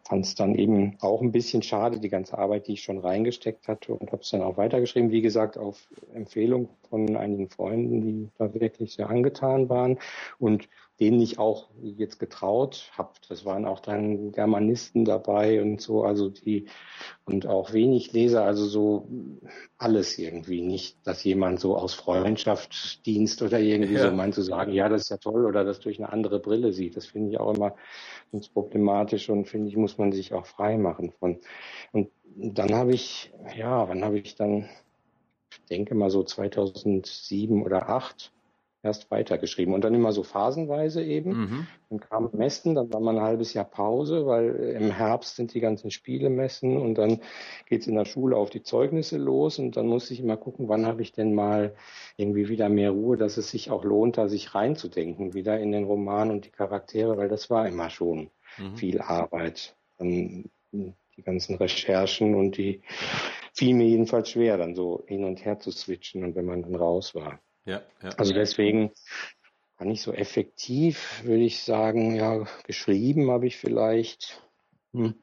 fand es dann eben auch ein bisschen schade, die ganze Arbeit, die ich schon reingesteckt hatte und habe es dann auch weitergeschrieben, wie gesagt, auf Empfehlung von einigen Freunden, die da wirklich sehr angetan waren. Und denen ich auch jetzt getraut habe. Das waren auch dann Germanisten dabei und so, also die und auch wenig Leser, also so alles irgendwie. Nicht, dass jemand so aus Freundschaft, Dienst oder irgendwie ja. so meint zu sagen, ja, das ist ja toll oder das durch eine andere Brille sieht. Das finde ich auch immer ganz problematisch und finde ich, muss man sich auch frei machen von. Und dann habe ich, ja, wann habe ich dann, ich denke mal so 2007 oder 2008, erst weitergeschrieben. Und dann immer so phasenweise eben. Mhm. Dann kam Messen, dann war mal ein halbes Jahr Pause, weil im Herbst sind die ganzen Spielemessen und dann geht's in der Schule auf die Zeugnisse los und dann musste ich immer gucken, wann habe ich denn mal irgendwie wieder mehr Ruhe, dass es sich auch lohnt, da sich reinzudenken, wieder in den Roman und die Charaktere, weil das war immer schon mhm. viel Arbeit. Dann die ganzen Recherchen und die fiel mir jedenfalls schwer, dann so hin und her zu switchen und wenn man dann raus war. Ja, ja. Also deswegen gar nicht so effektiv, würde ich sagen, ja, geschrieben habe ich vielleicht hm,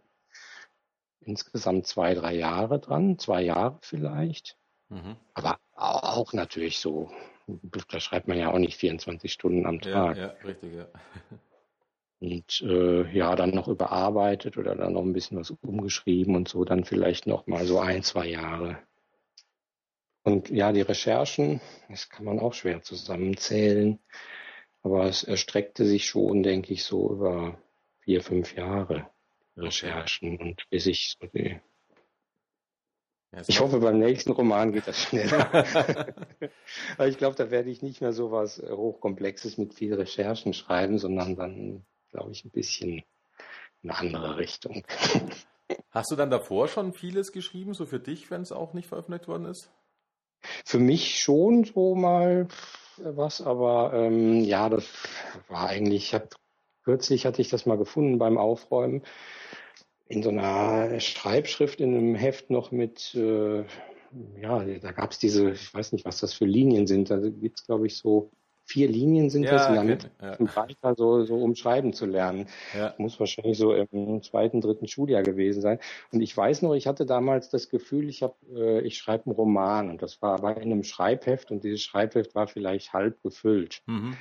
insgesamt zwei, drei Jahre dran, zwei Jahre vielleicht. Mhm. Aber auch natürlich so, da schreibt man ja auch nicht 24 Stunden am Tag. Ja, ja richtig, ja. Und äh, ja, dann noch überarbeitet oder dann noch ein bisschen was umgeschrieben und so, dann vielleicht noch mal so ein, zwei Jahre. Und ja, die Recherchen, das kann man auch schwer zusammenzählen, aber es erstreckte sich schon, denke ich, so über vier, fünf Jahre Recherchen und bis ich so die ich hoffe, beim nächsten Roman geht das schneller. [laughs] Aber ich glaube, da werde ich nicht mehr so was Hochkomplexes mit viel Recherchen schreiben, sondern dann, glaube ich, ein bisschen in eine andere Richtung. Hast du dann davor schon vieles geschrieben, so für dich, wenn es auch nicht veröffentlicht worden ist? Für mich schon so mal was, aber ähm, ja, das war eigentlich, ich hab, kürzlich hatte ich das mal gefunden beim Aufräumen in so einer Schreibschrift in einem Heft noch mit, äh, ja, da gab es diese, ich weiß nicht, was das für Linien sind, da gibt es, glaube ich, so vier Linien sind ja, das und damit ja. weiter so, so umschreiben zu lernen. Ja. Muss wahrscheinlich so im zweiten, dritten Schuljahr gewesen sein. Und ich weiß noch, ich hatte damals das Gefühl, ich habe, äh, ich schreibe einen Roman und das war aber in einem Schreibheft und dieses Schreibheft war vielleicht halb gefüllt. Mhm.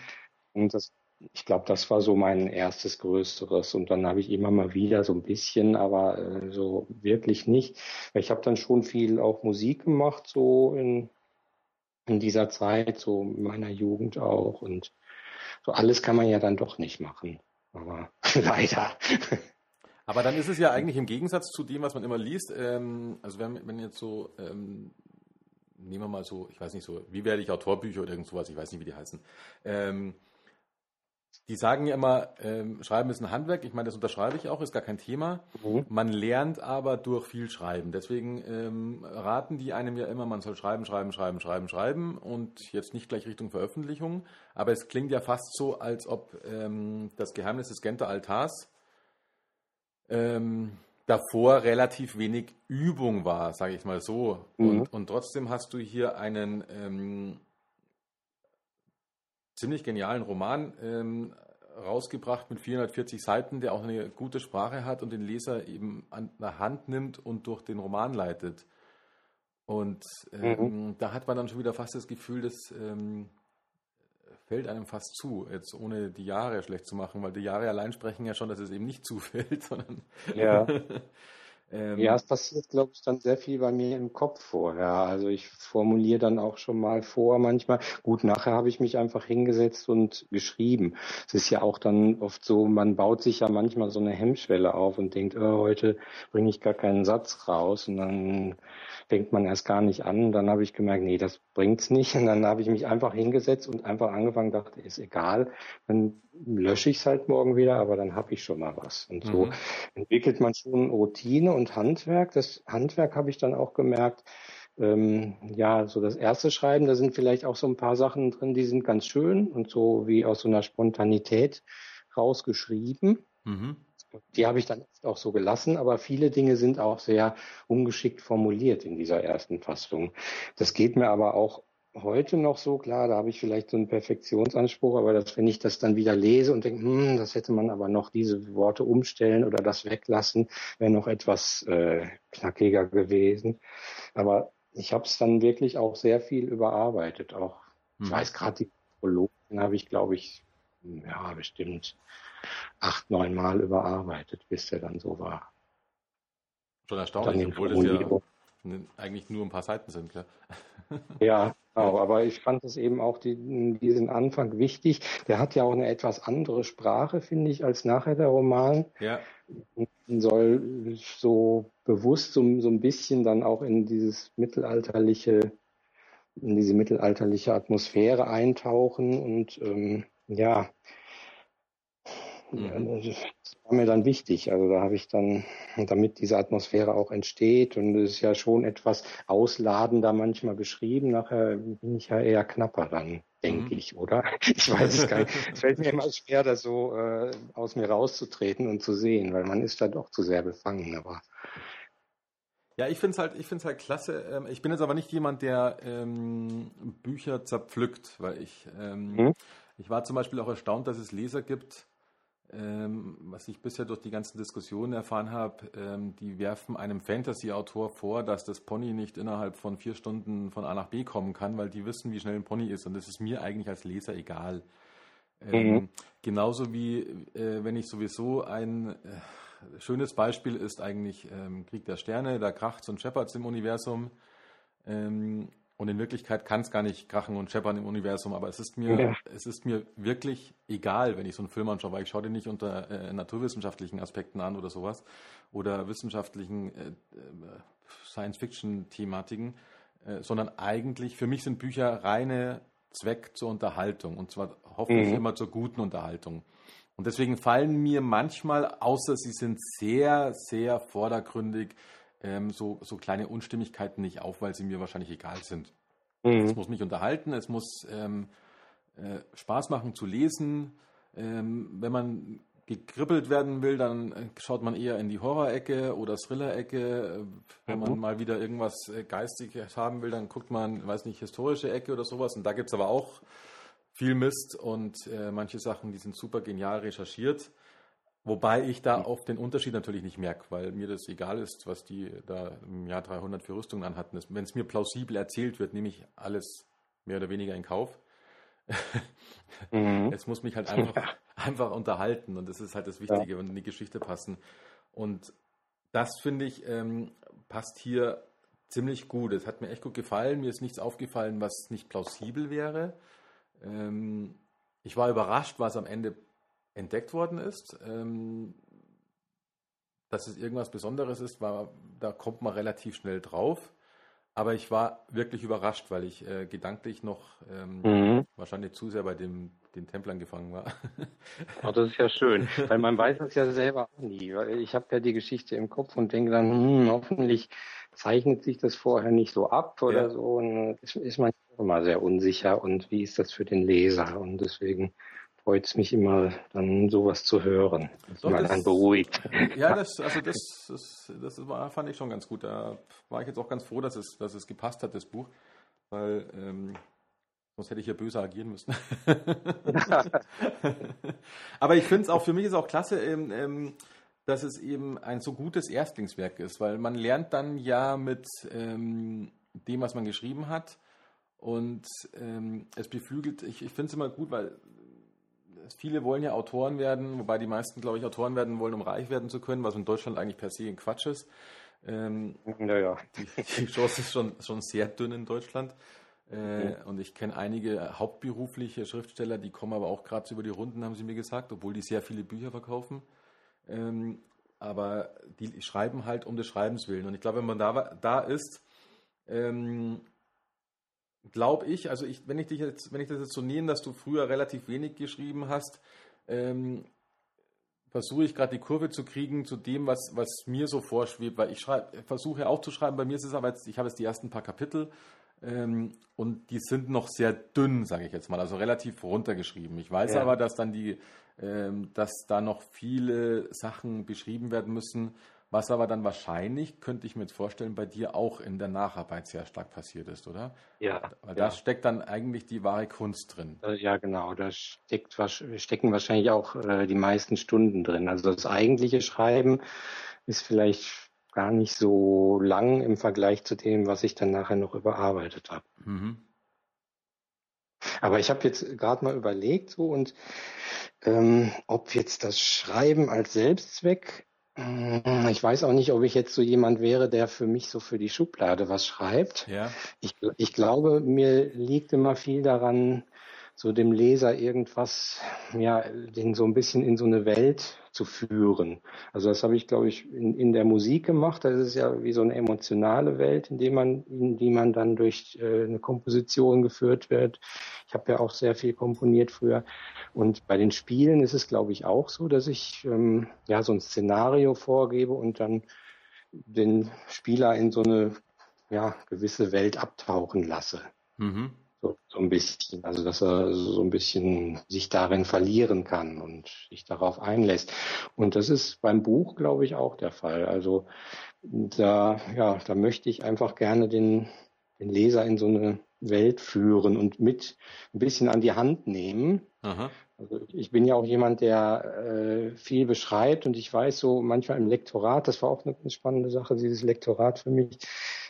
Und das, ich glaube, das war so mein erstes größeres. Und dann habe ich immer mal wieder so ein bisschen, aber äh, so wirklich nicht. Ich habe dann schon viel auch Musik gemacht, so in in dieser Zeit, so in meiner Jugend auch. Und so alles kann man ja dann doch nicht machen. Aber [laughs] leider. Aber dann ist es ja eigentlich im Gegensatz zu dem, was man immer liest. Ähm, also wenn, wenn jetzt so, ähm, nehmen wir mal so, ich weiß nicht so, wie werde ich Autorbücher oder irgend sowas, ich weiß nicht, wie die heißen. Ähm, die sagen ja immer, ähm, Schreiben ist ein Handwerk. Ich meine, das unterschreibe ich auch, ist gar kein Thema. Mhm. Man lernt aber durch viel Schreiben. Deswegen ähm, raten die einem ja immer, man soll schreiben, schreiben, schreiben, schreiben, schreiben und jetzt nicht gleich Richtung Veröffentlichung. Aber es klingt ja fast so, als ob ähm, das Geheimnis des Genter Altars ähm, davor relativ wenig Übung war, sage ich mal so. Mhm. Und, und, trotzdem hast du hier einen ähm, ziemlich genialen Roman ähm, rausgebracht mit 440 Seiten, der auch eine gute Sprache hat und den Leser eben an der Hand nimmt und durch den Roman leitet. Und ähm, mhm. da hat man dann schon wieder fast das Gefühl, das ähm, fällt einem fast zu, jetzt ohne die Jahre schlecht zu machen, weil die Jahre allein sprechen ja schon, dass es eben nicht [laughs] zufällt, sondern ja. [laughs] Ähm, ja, es passiert, glaube ich, dann sehr viel bei mir im Kopf vorher. Also ich formuliere dann auch schon mal vor manchmal. Gut, nachher habe ich mich einfach hingesetzt und geschrieben. Es ist ja auch dann oft so, man baut sich ja manchmal so eine Hemmschwelle auf und denkt, oh, heute bringe ich gar keinen Satz raus und dann fängt man erst gar nicht an. Und dann habe ich gemerkt, nee, das bringt's nicht. Und dann habe ich mich einfach hingesetzt und einfach angefangen, dachte, ist egal, dann lösche ich es halt morgen wieder, aber dann habe ich schon mal was. Und so mhm. entwickelt man schon Routine und Handwerk. Das Handwerk habe ich dann auch gemerkt, ähm, ja, so das erste Schreiben, da sind vielleicht auch so ein paar Sachen drin, die sind ganz schön und so wie aus so einer Spontanität rausgeschrieben. Mhm. Die habe ich dann auch so gelassen, aber viele Dinge sind auch sehr ungeschickt formuliert in dieser ersten Fassung. Das geht mir aber auch heute noch so, klar, da habe ich vielleicht so einen Perfektionsanspruch, aber das, wenn ich das dann wieder lese und denke, hm, das hätte man aber noch diese Worte umstellen oder das weglassen, wäre noch etwas äh, knackiger gewesen. Aber ich habe es dann wirklich auch sehr viel überarbeitet. Auch, hm. ich weiß gerade, die Prologen habe ich, glaube ich, ja, bestimmt acht, neun Mal überarbeitet, bis der dann so war. Schon erstaunlich, obwohl das ja eigentlich nur ein paar Seiten sind, klar. [laughs] Ja, genau, aber ich fand es eben auch die, diesen Anfang wichtig. Der hat ja auch eine etwas andere Sprache, finde ich, als nachher der Roman. Ja. Und soll so bewusst so, so ein bisschen dann auch in dieses mittelalterliche, in diese mittelalterliche Atmosphäre eintauchen und ähm, ja, Mhm. Das war mir dann wichtig. Also da habe ich dann, damit diese Atmosphäre auch entsteht und es ist ja schon etwas ausladender manchmal geschrieben. Nachher bin ich ja eher knapper dann, denke mhm. ich, oder? [laughs] Ich weiß es gar nicht. Es fällt mir immer schwer, das so äh, aus mir rauszutreten und zu sehen, weil man ist da doch zu sehr befangen. Aber ja, ich finde es halt, ich find's halt klasse. Ähm, ich bin jetzt aber nicht jemand, der ähm, Bücher zerpflückt, weil ich, ähm, hm? Ich war zum Beispiel auch erstaunt, dass es Leser gibt, ähm, was ich bisher durch die ganzen Diskussionen erfahren habe, ähm, die werfen einem Fantasy-Autor vor, dass das Pony nicht innerhalb von vier Stunden von A nach B kommen kann, weil die wissen, wie schnell ein Pony ist. Und das ist mir eigentlich als Leser egal. Ähm, mhm. Genauso wie äh, wenn ich sowieso ein äh, schönes Beispiel ist eigentlich ähm, Krieg der Sterne, da kracht und scheppert im Universum. Ähm, und in Wirklichkeit kann es gar nicht krachen und scheppern im Universum, aber es ist mir, ja. es ist mir wirklich egal, wenn ich so einen Film anschaue, weil ich schaue den nicht unter äh, naturwissenschaftlichen Aspekten an oder sowas oder wissenschaftlichen äh, äh Science-Fiction-Thematiken, äh, sondern eigentlich für mich sind Bücher reine Zweck zur Unterhaltung und zwar hoffentlich mhm. immer zur guten Unterhaltung. Und deswegen fallen mir manchmal, außer sie sind sehr, sehr vordergründig, ähm, so, so kleine Unstimmigkeiten nicht auf, weil sie mir wahrscheinlich egal sind. Mhm. Es muss mich unterhalten, es muss ähm, äh, Spaß machen zu lesen. Ähm, wenn man gekribbelt werden will, dann äh, schaut man eher in die Horror-Ecke oder Thriller-Ecke. Äh, wenn man mal wieder irgendwas äh, Geistiges haben will, dann guckt man, weiß nicht, historische Ecke oder sowas. Und da gibt es aber auch viel Mist und äh, manche Sachen, die sind super genial recherchiert. Wobei ich da oft den Unterschied natürlich nicht merke, weil mir das egal ist, was die da im Jahr 300 für Rüstungen anhatten. Wenn es mir plausibel erzählt wird, nehme ich alles mehr oder weniger in Kauf. [laughs] Mhm. Es muss mich halt [laughs] einfach, einfach unterhalten und das ist halt das Wichtige, ja. wenn die Geschichte passen. Und das finde ich ähm, passt hier ziemlich gut. Es hat mir echt gut gefallen. Mir ist nichts aufgefallen, was nicht plausibel wäre. Ähm, ich war überrascht, was am Ende entdeckt worden ist. Ähm, dass es irgendwas Besonderes ist, war, da kommt man relativ schnell drauf. Aber ich war wirklich überrascht, weil ich äh, gedanklich noch ähm, Mhm. wahrscheinlich zu sehr bei dem, den Templern gefangen war. Oh, das ist ja schön, [laughs] weil man weiß es ja selber auch nie. Weil Ich habe ja die Geschichte im Kopf und denke dann, hm, hoffentlich zeichnet sich das vorher nicht so ab oder Ja. so. Und ist, ist man immer sehr unsicher und wie ist das für den Leser? Und deswegen freut es mich immer, dann sowas zu hören, dass Doch, man das- dann beruhigt. Ja, [laughs] das, also das, das, das war, fand ich schon ganz gut. Da war ich jetzt auch ganz froh, dass es, dass es gepasst hat, das Buch, weil ähm, sonst hätte ich ja böse agieren müssen. [laughs] Aber ich finde es auch, für mich ist auch klasse, ähm, ähm, dass es eben ein so gutes Erstlingswerk ist, weil man lernt dann ja mit ähm, dem, was man geschrieben hat und ähm, es beflügelt, ich, ich finde es immer gut, weil viele wollen ja Autoren werden, wobei die meisten, glaube ich, Autoren werden wollen, um reich werden zu können, was in Deutschland eigentlich per se ein Quatsch ist. Ähm, Naja, die, die Chance ist schon, schon sehr dünn in Deutschland. Äh, und ich kenne einige hauptberufliche Schriftsteller, die kommen aber auch gerade über die Runden, haben sie mir gesagt, obwohl die sehr viele Bücher verkaufen. Ähm, aber die schreiben halt um des Schreibens willen. Und ich glaube, wenn man da, da ist, ähm, glaube ich, also ich, wenn ich dich jetzt, wenn ich das jetzt so nehme, dass du früher relativ wenig geschrieben hast, ähm, versuche ich gerade die Kurve zu kriegen zu dem, was, was mir so vorschwebt, weil ich schreibe, versuche auch zu schreiben, bei mir ist es aber jetzt, ich habe jetzt die ersten paar Kapitel ähm, und die sind noch sehr dünn, sage ich jetzt mal, also relativ runtergeschrieben. Ich weiß Ja. aber, dass dann die, ähm, dass da noch viele Sachen beschrieben werden müssen, was aber dann wahrscheinlich, könnte ich mir jetzt vorstellen, bei dir auch in der Nacharbeit sehr stark passiert ist, oder? ja. Weil ja. da steckt dann eigentlich die wahre Kunst drin. Äh, Ja, genau. Da steckt, stecken wahrscheinlich auch äh, die meisten Stunden drin. Also das eigentliche Schreiben ist vielleicht gar nicht so lang im Vergleich zu dem, was ich dann nachher noch überarbeitet habe. Mhm. Aber ich habe jetzt gerade mal überlegt so und ähm, ob jetzt das Schreiben als Selbstzweck, ich weiß auch nicht, ob ich jetzt so jemand wäre, der für mich so für die Schublade was schreibt. Ja. Ich, ich glaube, mir liegt immer viel daran, so dem Leser irgendwas, ja, den so ein bisschen in so eine Welt zu führen. Also das habe ich, glaube ich, in, in der Musik gemacht. Das ist ja wie so eine emotionale Welt, in die man, in die man dann durch äh, eine Komposition geführt wird. Ich habe ja auch sehr viel komponiert früher. Und bei den Spielen ist es, glaube ich, auch so, dass ich ähm, ja so ein Szenario vorgebe und dann den Spieler in so eine ja, gewisse Welt abtauchen lasse. Mhm. So, so ein bisschen. Also, dass er so ein bisschen sich darin verlieren kann und sich darauf einlässt. Und das ist beim Buch, glaube ich, auch der Fall. Also, da, ja, da möchte ich einfach gerne den, den Leser in so eine Welt führen und mit ein bisschen an die Hand nehmen. Aha. Also ich bin ja auch jemand, der äh, viel beschreibt und ich weiß so manchmal im Lektorat, das war auch eine, eine spannende Sache, dieses Lektorat für mich,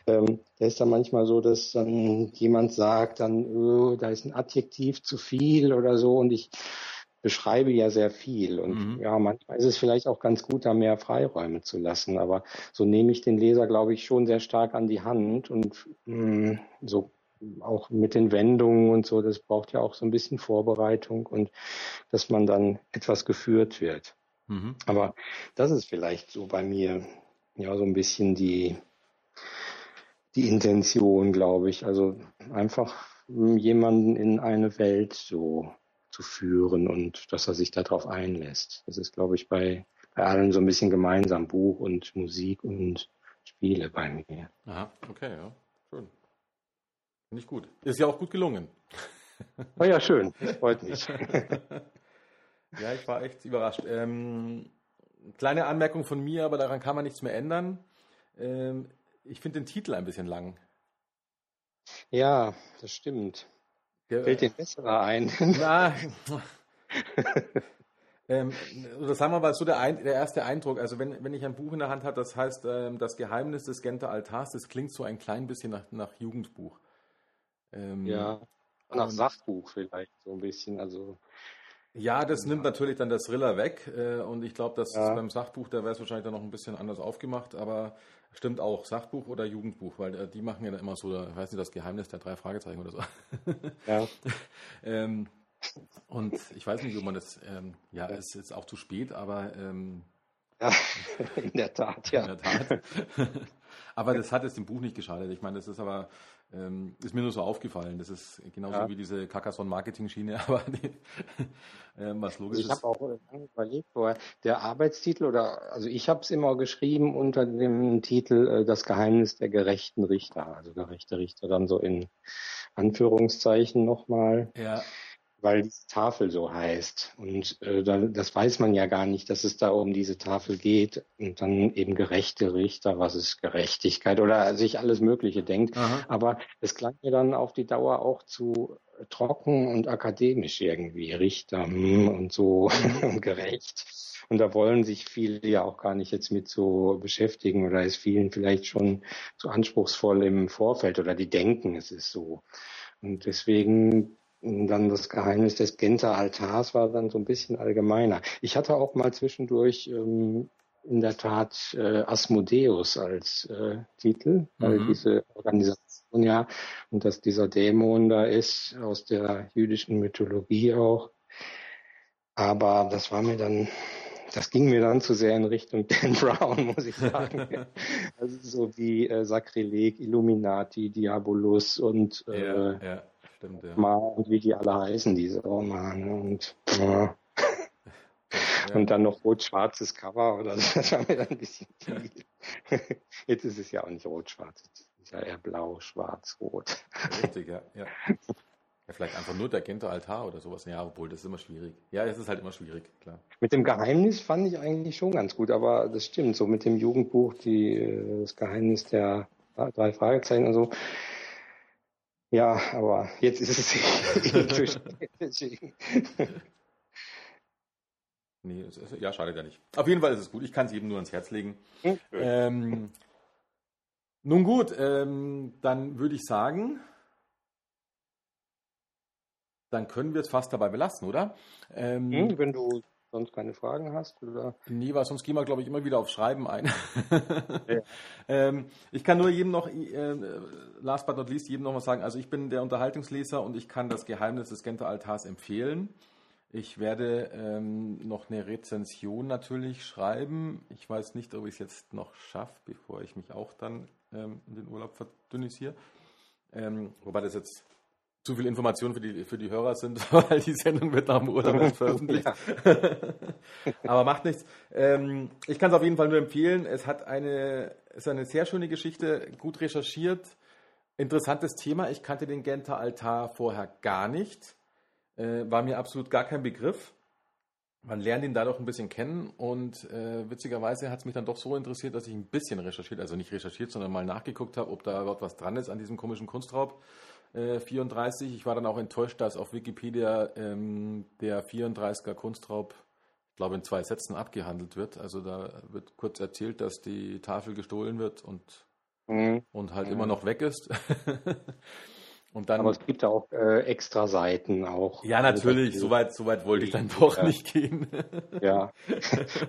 ähm, da ist dann manchmal so, dass dann jemand sagt, dann, öh, da ist ein Adjektiv zu viel oder so und ich beschreibe ja sehr viel und Mhm. ja, manchmal ist es vielleicht auch ganz gut, da mehr Freiräume zu lassen, aber so nehme ich den Leser, glaube ich, schon sehr stark an die Hand und mh, so auch mit den Wendungen und so, das braucht ja auch so ein bisschen Vorbereitung und dass man dann etwas geführt wird. Mhm. Aber das ist vielleicht so bei mir ja so ein bisschen die, die Intention, glaube ich. Also einfach mm, jemanden in eine Welt so zu führen und dass er sich darauf einlässt. Das ist, glaube ich, bei, bei allen so ein bisschen gemeinsam, Buch und Musik und Spiele bei mir. Aha, okay, ja. Schön. Finde ich gut. Ist ja auch gut gelungen. Oh ja, schön. Das freut mich. [laughs] Ja, ich war echt überrascht. Ähm, kleine Anmerkung von mir, aber daran kann man nichts mehr ändern. Ähm, ich finde den Titel ein bisschen lang. Ja, das stimmt. Der, Fällt dir besserer ein? Na, [laughs] [laughs] ähm, oder sagen wir mal so der, ein, der erste Eindruck. Also wenn, wenn ich ein Buch in der Hand habe, das heißt ähm, Das Geheimnis des Genter Altars, das klingt so ein klein bisschen nach, nach Jugendbuch. Ähm, Ja, nach Sachbuch vielleicht so ein bisschen. Also Ja, das nimmt natürlich dann das Thriller weg. Äh, und ich glaube, dass Ja. beim Sachbuch, da wäre es wahrscheinlich dann noch ein bisschen anders aufgemacht. Aber stimmt auch, Sachbuch oder Jugendbuch, weil äh, die machen ja dann immer so, ich weiß nicht, das Geheimnis der drei Fragezeichen oder so. [laughs] ja, ähm, und ich weiß nicht, wie man das, ähm, ja, es ist jetzt auch zu spät, aber ähm, ja [laughs] in der Tat, in ja. der Tat. Aber das hat es dem Buch nicht geschadet. Ich meine, das ist aber, ähm, ist mir nur so aufgefallen. Das ist genauso ja. wie diese Carcassonne-Marketing-Schiene, [laughs] aber die, äh, was logisch ich ist. Ich habe auch überlegt, vorher, der Arbeitstitel oder, also ich habe es immer geschrieben unter dem Titel äh, Das Geheimnis der gerechten Richter. Also gerechte Richter dann so in Anführungszeichen nochmal. Ja weil diese Tafel so heißt. Und äh, das weiß man ja gar nicht, dass es da um diese Tafel geht. Und dann eben gerechte Richter, was ist Gerechtigkeit oder sich alles Mögliche denkt. Aha. Aber es klang mir dann auf die Dauer auch zu trocken und akademisch irgendwie. Richter hm, und so mhm. [laughs] gerecht. Und da wollen sich viele ja auch gar nicht jetzt mit so beschäftigen oder ist vielen vielleicht schon zu anspruchsvoll im Vorfeld oder die denken, es ist so. Und deswegen dann das Geheimnis des Genter Altars war dann so ein bisschen allgemeiner. Ich hatte auch mal zwischendurch ähm, in der Tat äh, Asmodeus als äh, Titel, weil mhm. diese Organisation ja und dass dieser Dämon da ist aus der jüdischen Mythologie auch. Aber das war mir dann, das ging mir dann zu sehr in Richtung [laughs] Dan Brown, muss ich sagen. [laughs] also so wie äh, Sakrileg, Illuminati, Diabolus und äh, ja, ja stimmt, ja. Mal und wie die alle heißen, diese Romane. Und, ja. Ja. Und dann noch rot-schwarzes Cover oder so, [laughs] das war mir dann ein bisschen viel. Jetzt ist es ja auch nicht rot-schwarz, es ist ja eher blau, schwarz, rot. Richtig, ja. ja. Ja, vielleicht einfach nur der Genter Altar oder sowas. Ja, obwohl, das ist immer schwierig. Ja, es ist halt immer schwierig, klar. Mit dem Geheimnis fand ich eigentlich schon ganz gut, aber das stimmt, so mit dem Jugendbuch, die, äh, das Geheimnis der drei Fragezeichen und so, ja, aber jetzt ist es eh [laughs] zu spät. [laughs] Nee, ist, ja, schade gar nicht. Auf jeden Fall ist es gut. Ich kann es jedem nur ans Herz legen. Okay. Ähm, nun gut, ähm, dann würde ich sagen, dann können wir es fast dabei belassen, oder? Ähm, hm, wenn du sonst keine Fragen hast? Oder? Nee, weil sonst gehen wir, glaube ich, immer wieder auf Schreiben ein. Ja. [laughs] ähm, ich kann nur jedem noch, äh, last but not least, jedem noch mal sagen, also ich bin der Unterhaltungsleser und ich kann das Geheimnis des Genter Altars empfehlen. Ich werde ähm, noch eine Rezension natürlich schreiben. Ich weiß nicht, ob ich es jetzt noch schaffe, bevor ich mich auch dann ähm, in den Urlaub verdünnisiere. Ähm, wobei das jetzt zu viel Information für die, für die Hörer sind, [laughs] weil die Sendung wird nach dem Urlaub veröffentlicht. [laughs] Aber macht nichts. Ähm, ich kann es auf jeden Fall nur empfehlen. Es hat eine, ist eine sehr schöne Geschichte, gut recherchiert. Interessantes Thema. Ich kannte den Genter Altar vorher gar nicht. Äh, war mir absolut gar kein Begriff. Man lernt ihn dadurch ein bisschen kennen und äh, witzigerweise hat es mich dann doch so interessiert, dass ich ein bisschen recherchiert, also nicht recherchiert, sondern mal nachgeguckt habe, ob da überhaupt was dran ist an diesem komischen Kunstraub. 34. Äh, ich war dann auch enttäuscht, dass auf Wikipedia ähm, der 34er Kunstraub, ich glaube, in zwei Sätzen abgehandelt wird. Also da wird kurz erzählt, dass die Tafel gestohlen wird und, mhm. und halt mhm. immer noch weg ist. [laughs] Und dann, Aber es gibt auch äh, extra Seiten auch. Ja, natürlich. Soweit so weit wollte ich dann doch ja. nicht gehen. [laughs] ja.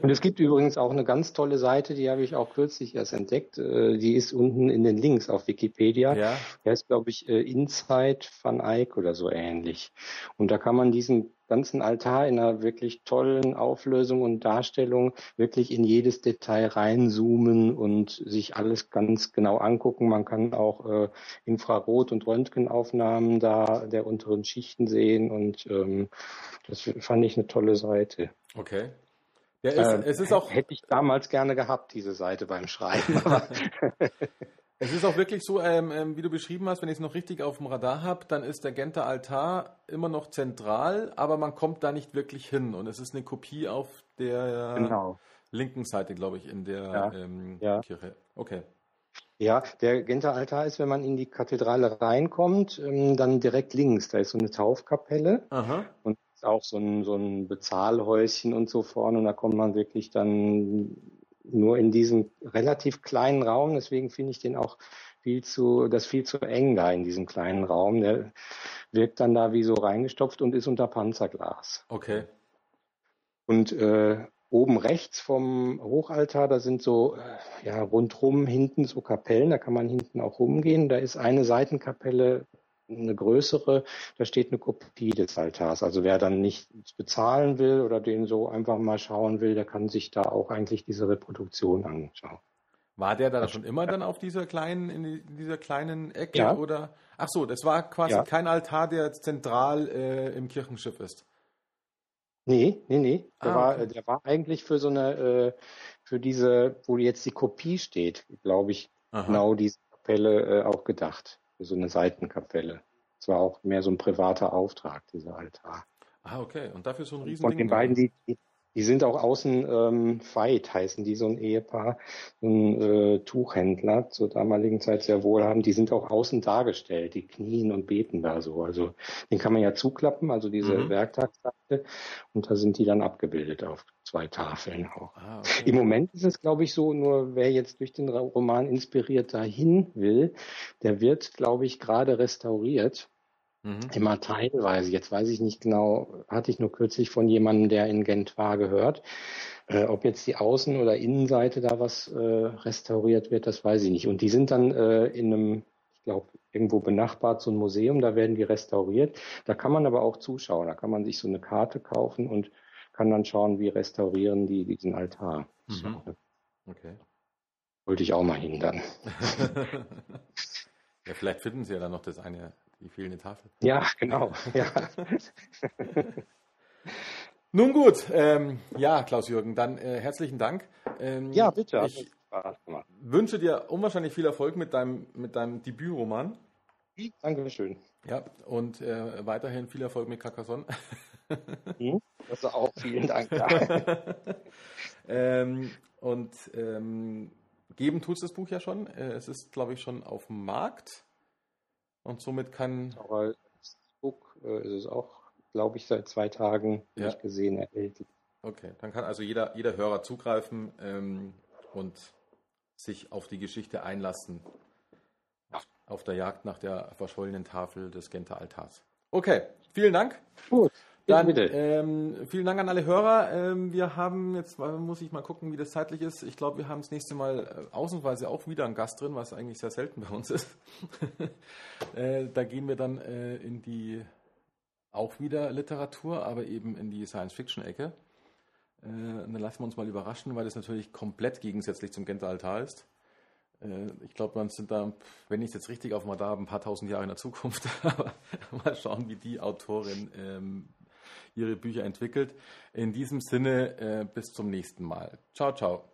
Und es gibt übrigens auch eine ganz tolle Seite, die habe ich auch kürzlich erst entdeckt. Äh, die ist unten in den Links auf Wikipedia. Ja. Der ist, glaube ich, äh, Inside van Eyck oder so ähnlich. Und da kann man diesen ganzen Altar in einer wirklich tollen Auflösung und Darstellung wirklich in jedes Detail reinzoomen und sich alles ganz genau angucken. Man kann auch äh, Infrarot- und Röntgenaufnahmen da der unteren Schichten sehen und ähm, das fand ich eine tolle Seite. Okay. Ja, es, äh, es ist auch hätte ich damals gerne gehabt diese Seite beim Schreiben. [laughs] [laughs] Es ist auch wirklich so, ähm, ähm, wie du beschrieben hast, wenn ich es noch richtig auf dem Radar habe, dann ist der Genter Altar immer noch zentral, aber man kommt da nicht wirklich hin. Und es ist eine Kopie auf der genau. linken Seite, glaube ich, in der ja. Ähm, ja. Kirche. Okay. Ja, der Genter Altar ist, wenn man in die Kathedrale reinkommt, ähm, dann direkt links. Da ist so eine Taufkapelle Aha. und auch so ein, so ein Bezahlhäuschen und so vorne. Und da kommt man wirklich dann nur in diesem relativ kleinen Raum. Deswegen finde ich den auch viel zu, das viel zu eng da in diesem kleinen Raum. Der wirkt dann da wie so reingestopft und ist unter Panzerglas. Okay. Und äh, oben rechts vom Hochaltar, da sind so äh, ja rundrum hinten so Kapellen, da kann man hinten auch rumgehen. Da ist eine Seitenkapelle eine größere, da steht eine Kopie des Altars. Also wer dann nicht bezahlen will oder den so einfach mal schauen will, der kann sich da auch eigentlich diese Reproduktion anschauen. War der da schon immer dann auf dieser kleinen, in dieser kleinen Ecke Ja. oder? Ach so, das war quasi Ja. kein Altar, der jetzt zentral äh, im Kirchenschiff ist. Nee, nee, nee. Der, Ah, war, okay. der war eigentlich für so eine, äh, für diese, wo jetzt die Kopie steht, glaube ich, Aha. genau diese Kapelle äh, auch gedacht. So eine Seitenkapelle. Es war auch mehr so ein privater Auftrag, dieser Altar. Ah, okay. Und dafür so ein riesen Von den beiden, die, die, die sind auch außen ähm, Veit, heißen die, so ein Ehepaar, so ein äh, Tuchhändler zur damaligen Zeit sehr wohlhabend, die sind auch außen dargestellt, die knien und beten da so. Also den kann man ja zuklappen, also diese Mhm. Werktagsseite, und da sind die dann abgebildet auf zwei Tafeln auch. Ah, okay. Im Moment ist es, glaube ich, so, nur wer jetzt durch den Roman inspiriert dahin will, der wird, glaube ich, gerade restauriert. Mhm. Immer teilweise. Jetzt weiß ich nicht genau, hatte ich nur kürzlich von jemandem, der in Gent war, gehört. Äh, ob jetzt die Außen- oder Innenseite da was äh, restauriert wird, das weiß ich nicht. Und die sind dann äh, in einem, ich glaube, irgendwo benachbart so ein Museum, da werden die restauriert. Da kann man aber auch zuschauen. Da kann man sich so eine Karte kaufen und kann dann schauen, wie restaurieren die diesen Altar. Mhm. eine- Okay. Wollte ich auch mal hin dann. [laughs] ja, vielleicht finden sie ja dann noch das eine, die fehlende Tafel. Ja, genau. Ja. [laughs] Nun gut, ähm, ja, Klaus-Jürgen, dann äh, herzlichen Dank. Ähm, ja, bitte. Ich wünsche dir unwahrscheinlich viel Erfolg mit deinem, mit deinem Debütroman. Dankeschön. Ja, und äh, weiterhin viel Erfolg mit Carcassonne. [laughs] Hm? Das auch. Vielen Dank. [laughs] Ähm, und ähm, geben tut das Buch ja schon. Äh, es ist, glaube ich, schon auf dem Markt. Und somit kann. Aber das Book äh, ist es auch, glaube ich, seit zwei Tagen Ja. nicht gesehen erhältlich. Okay, dann kann also jeder, jeder Hörer zugreifen ähm, und sich auf die Geschichte einlassen. Auf der Jagd nach der verschollenen Tafel des Genter Altars. Okay, vielen Dank. Gut. Dann bitte. Ähm, vielen Dank an alle Hörer. Ähm, wir haben jetzt, äh, muss ich mal gucken, wie das zeitlich ist. Ich glaube, wir haben das nächste Mal äh, ausnahmsweise auch wieder einen Gast drin, was eigentlich sehr selten bei uns ist. [laughs] äh, da gehen wir dann äh, in die auch wieder Literatur, aber eben in die Science-Fiction-Ecke. Äh, dann lassen wir uns mal überraschen, weil das natürlich komplett gegensätzlich zum Genter Altar ist. Äh, ich glaube, man sind da, wenn ich es jetzt richtig auf da habe, ein paar tausend Jahre in der Zukunft. [laughs] Aber mal schauen, wie die Autorin ähm, ihre Bücher entwickelt. In diesem Sinne, äh, bis zum nächsten Mal. Ciao, ciao.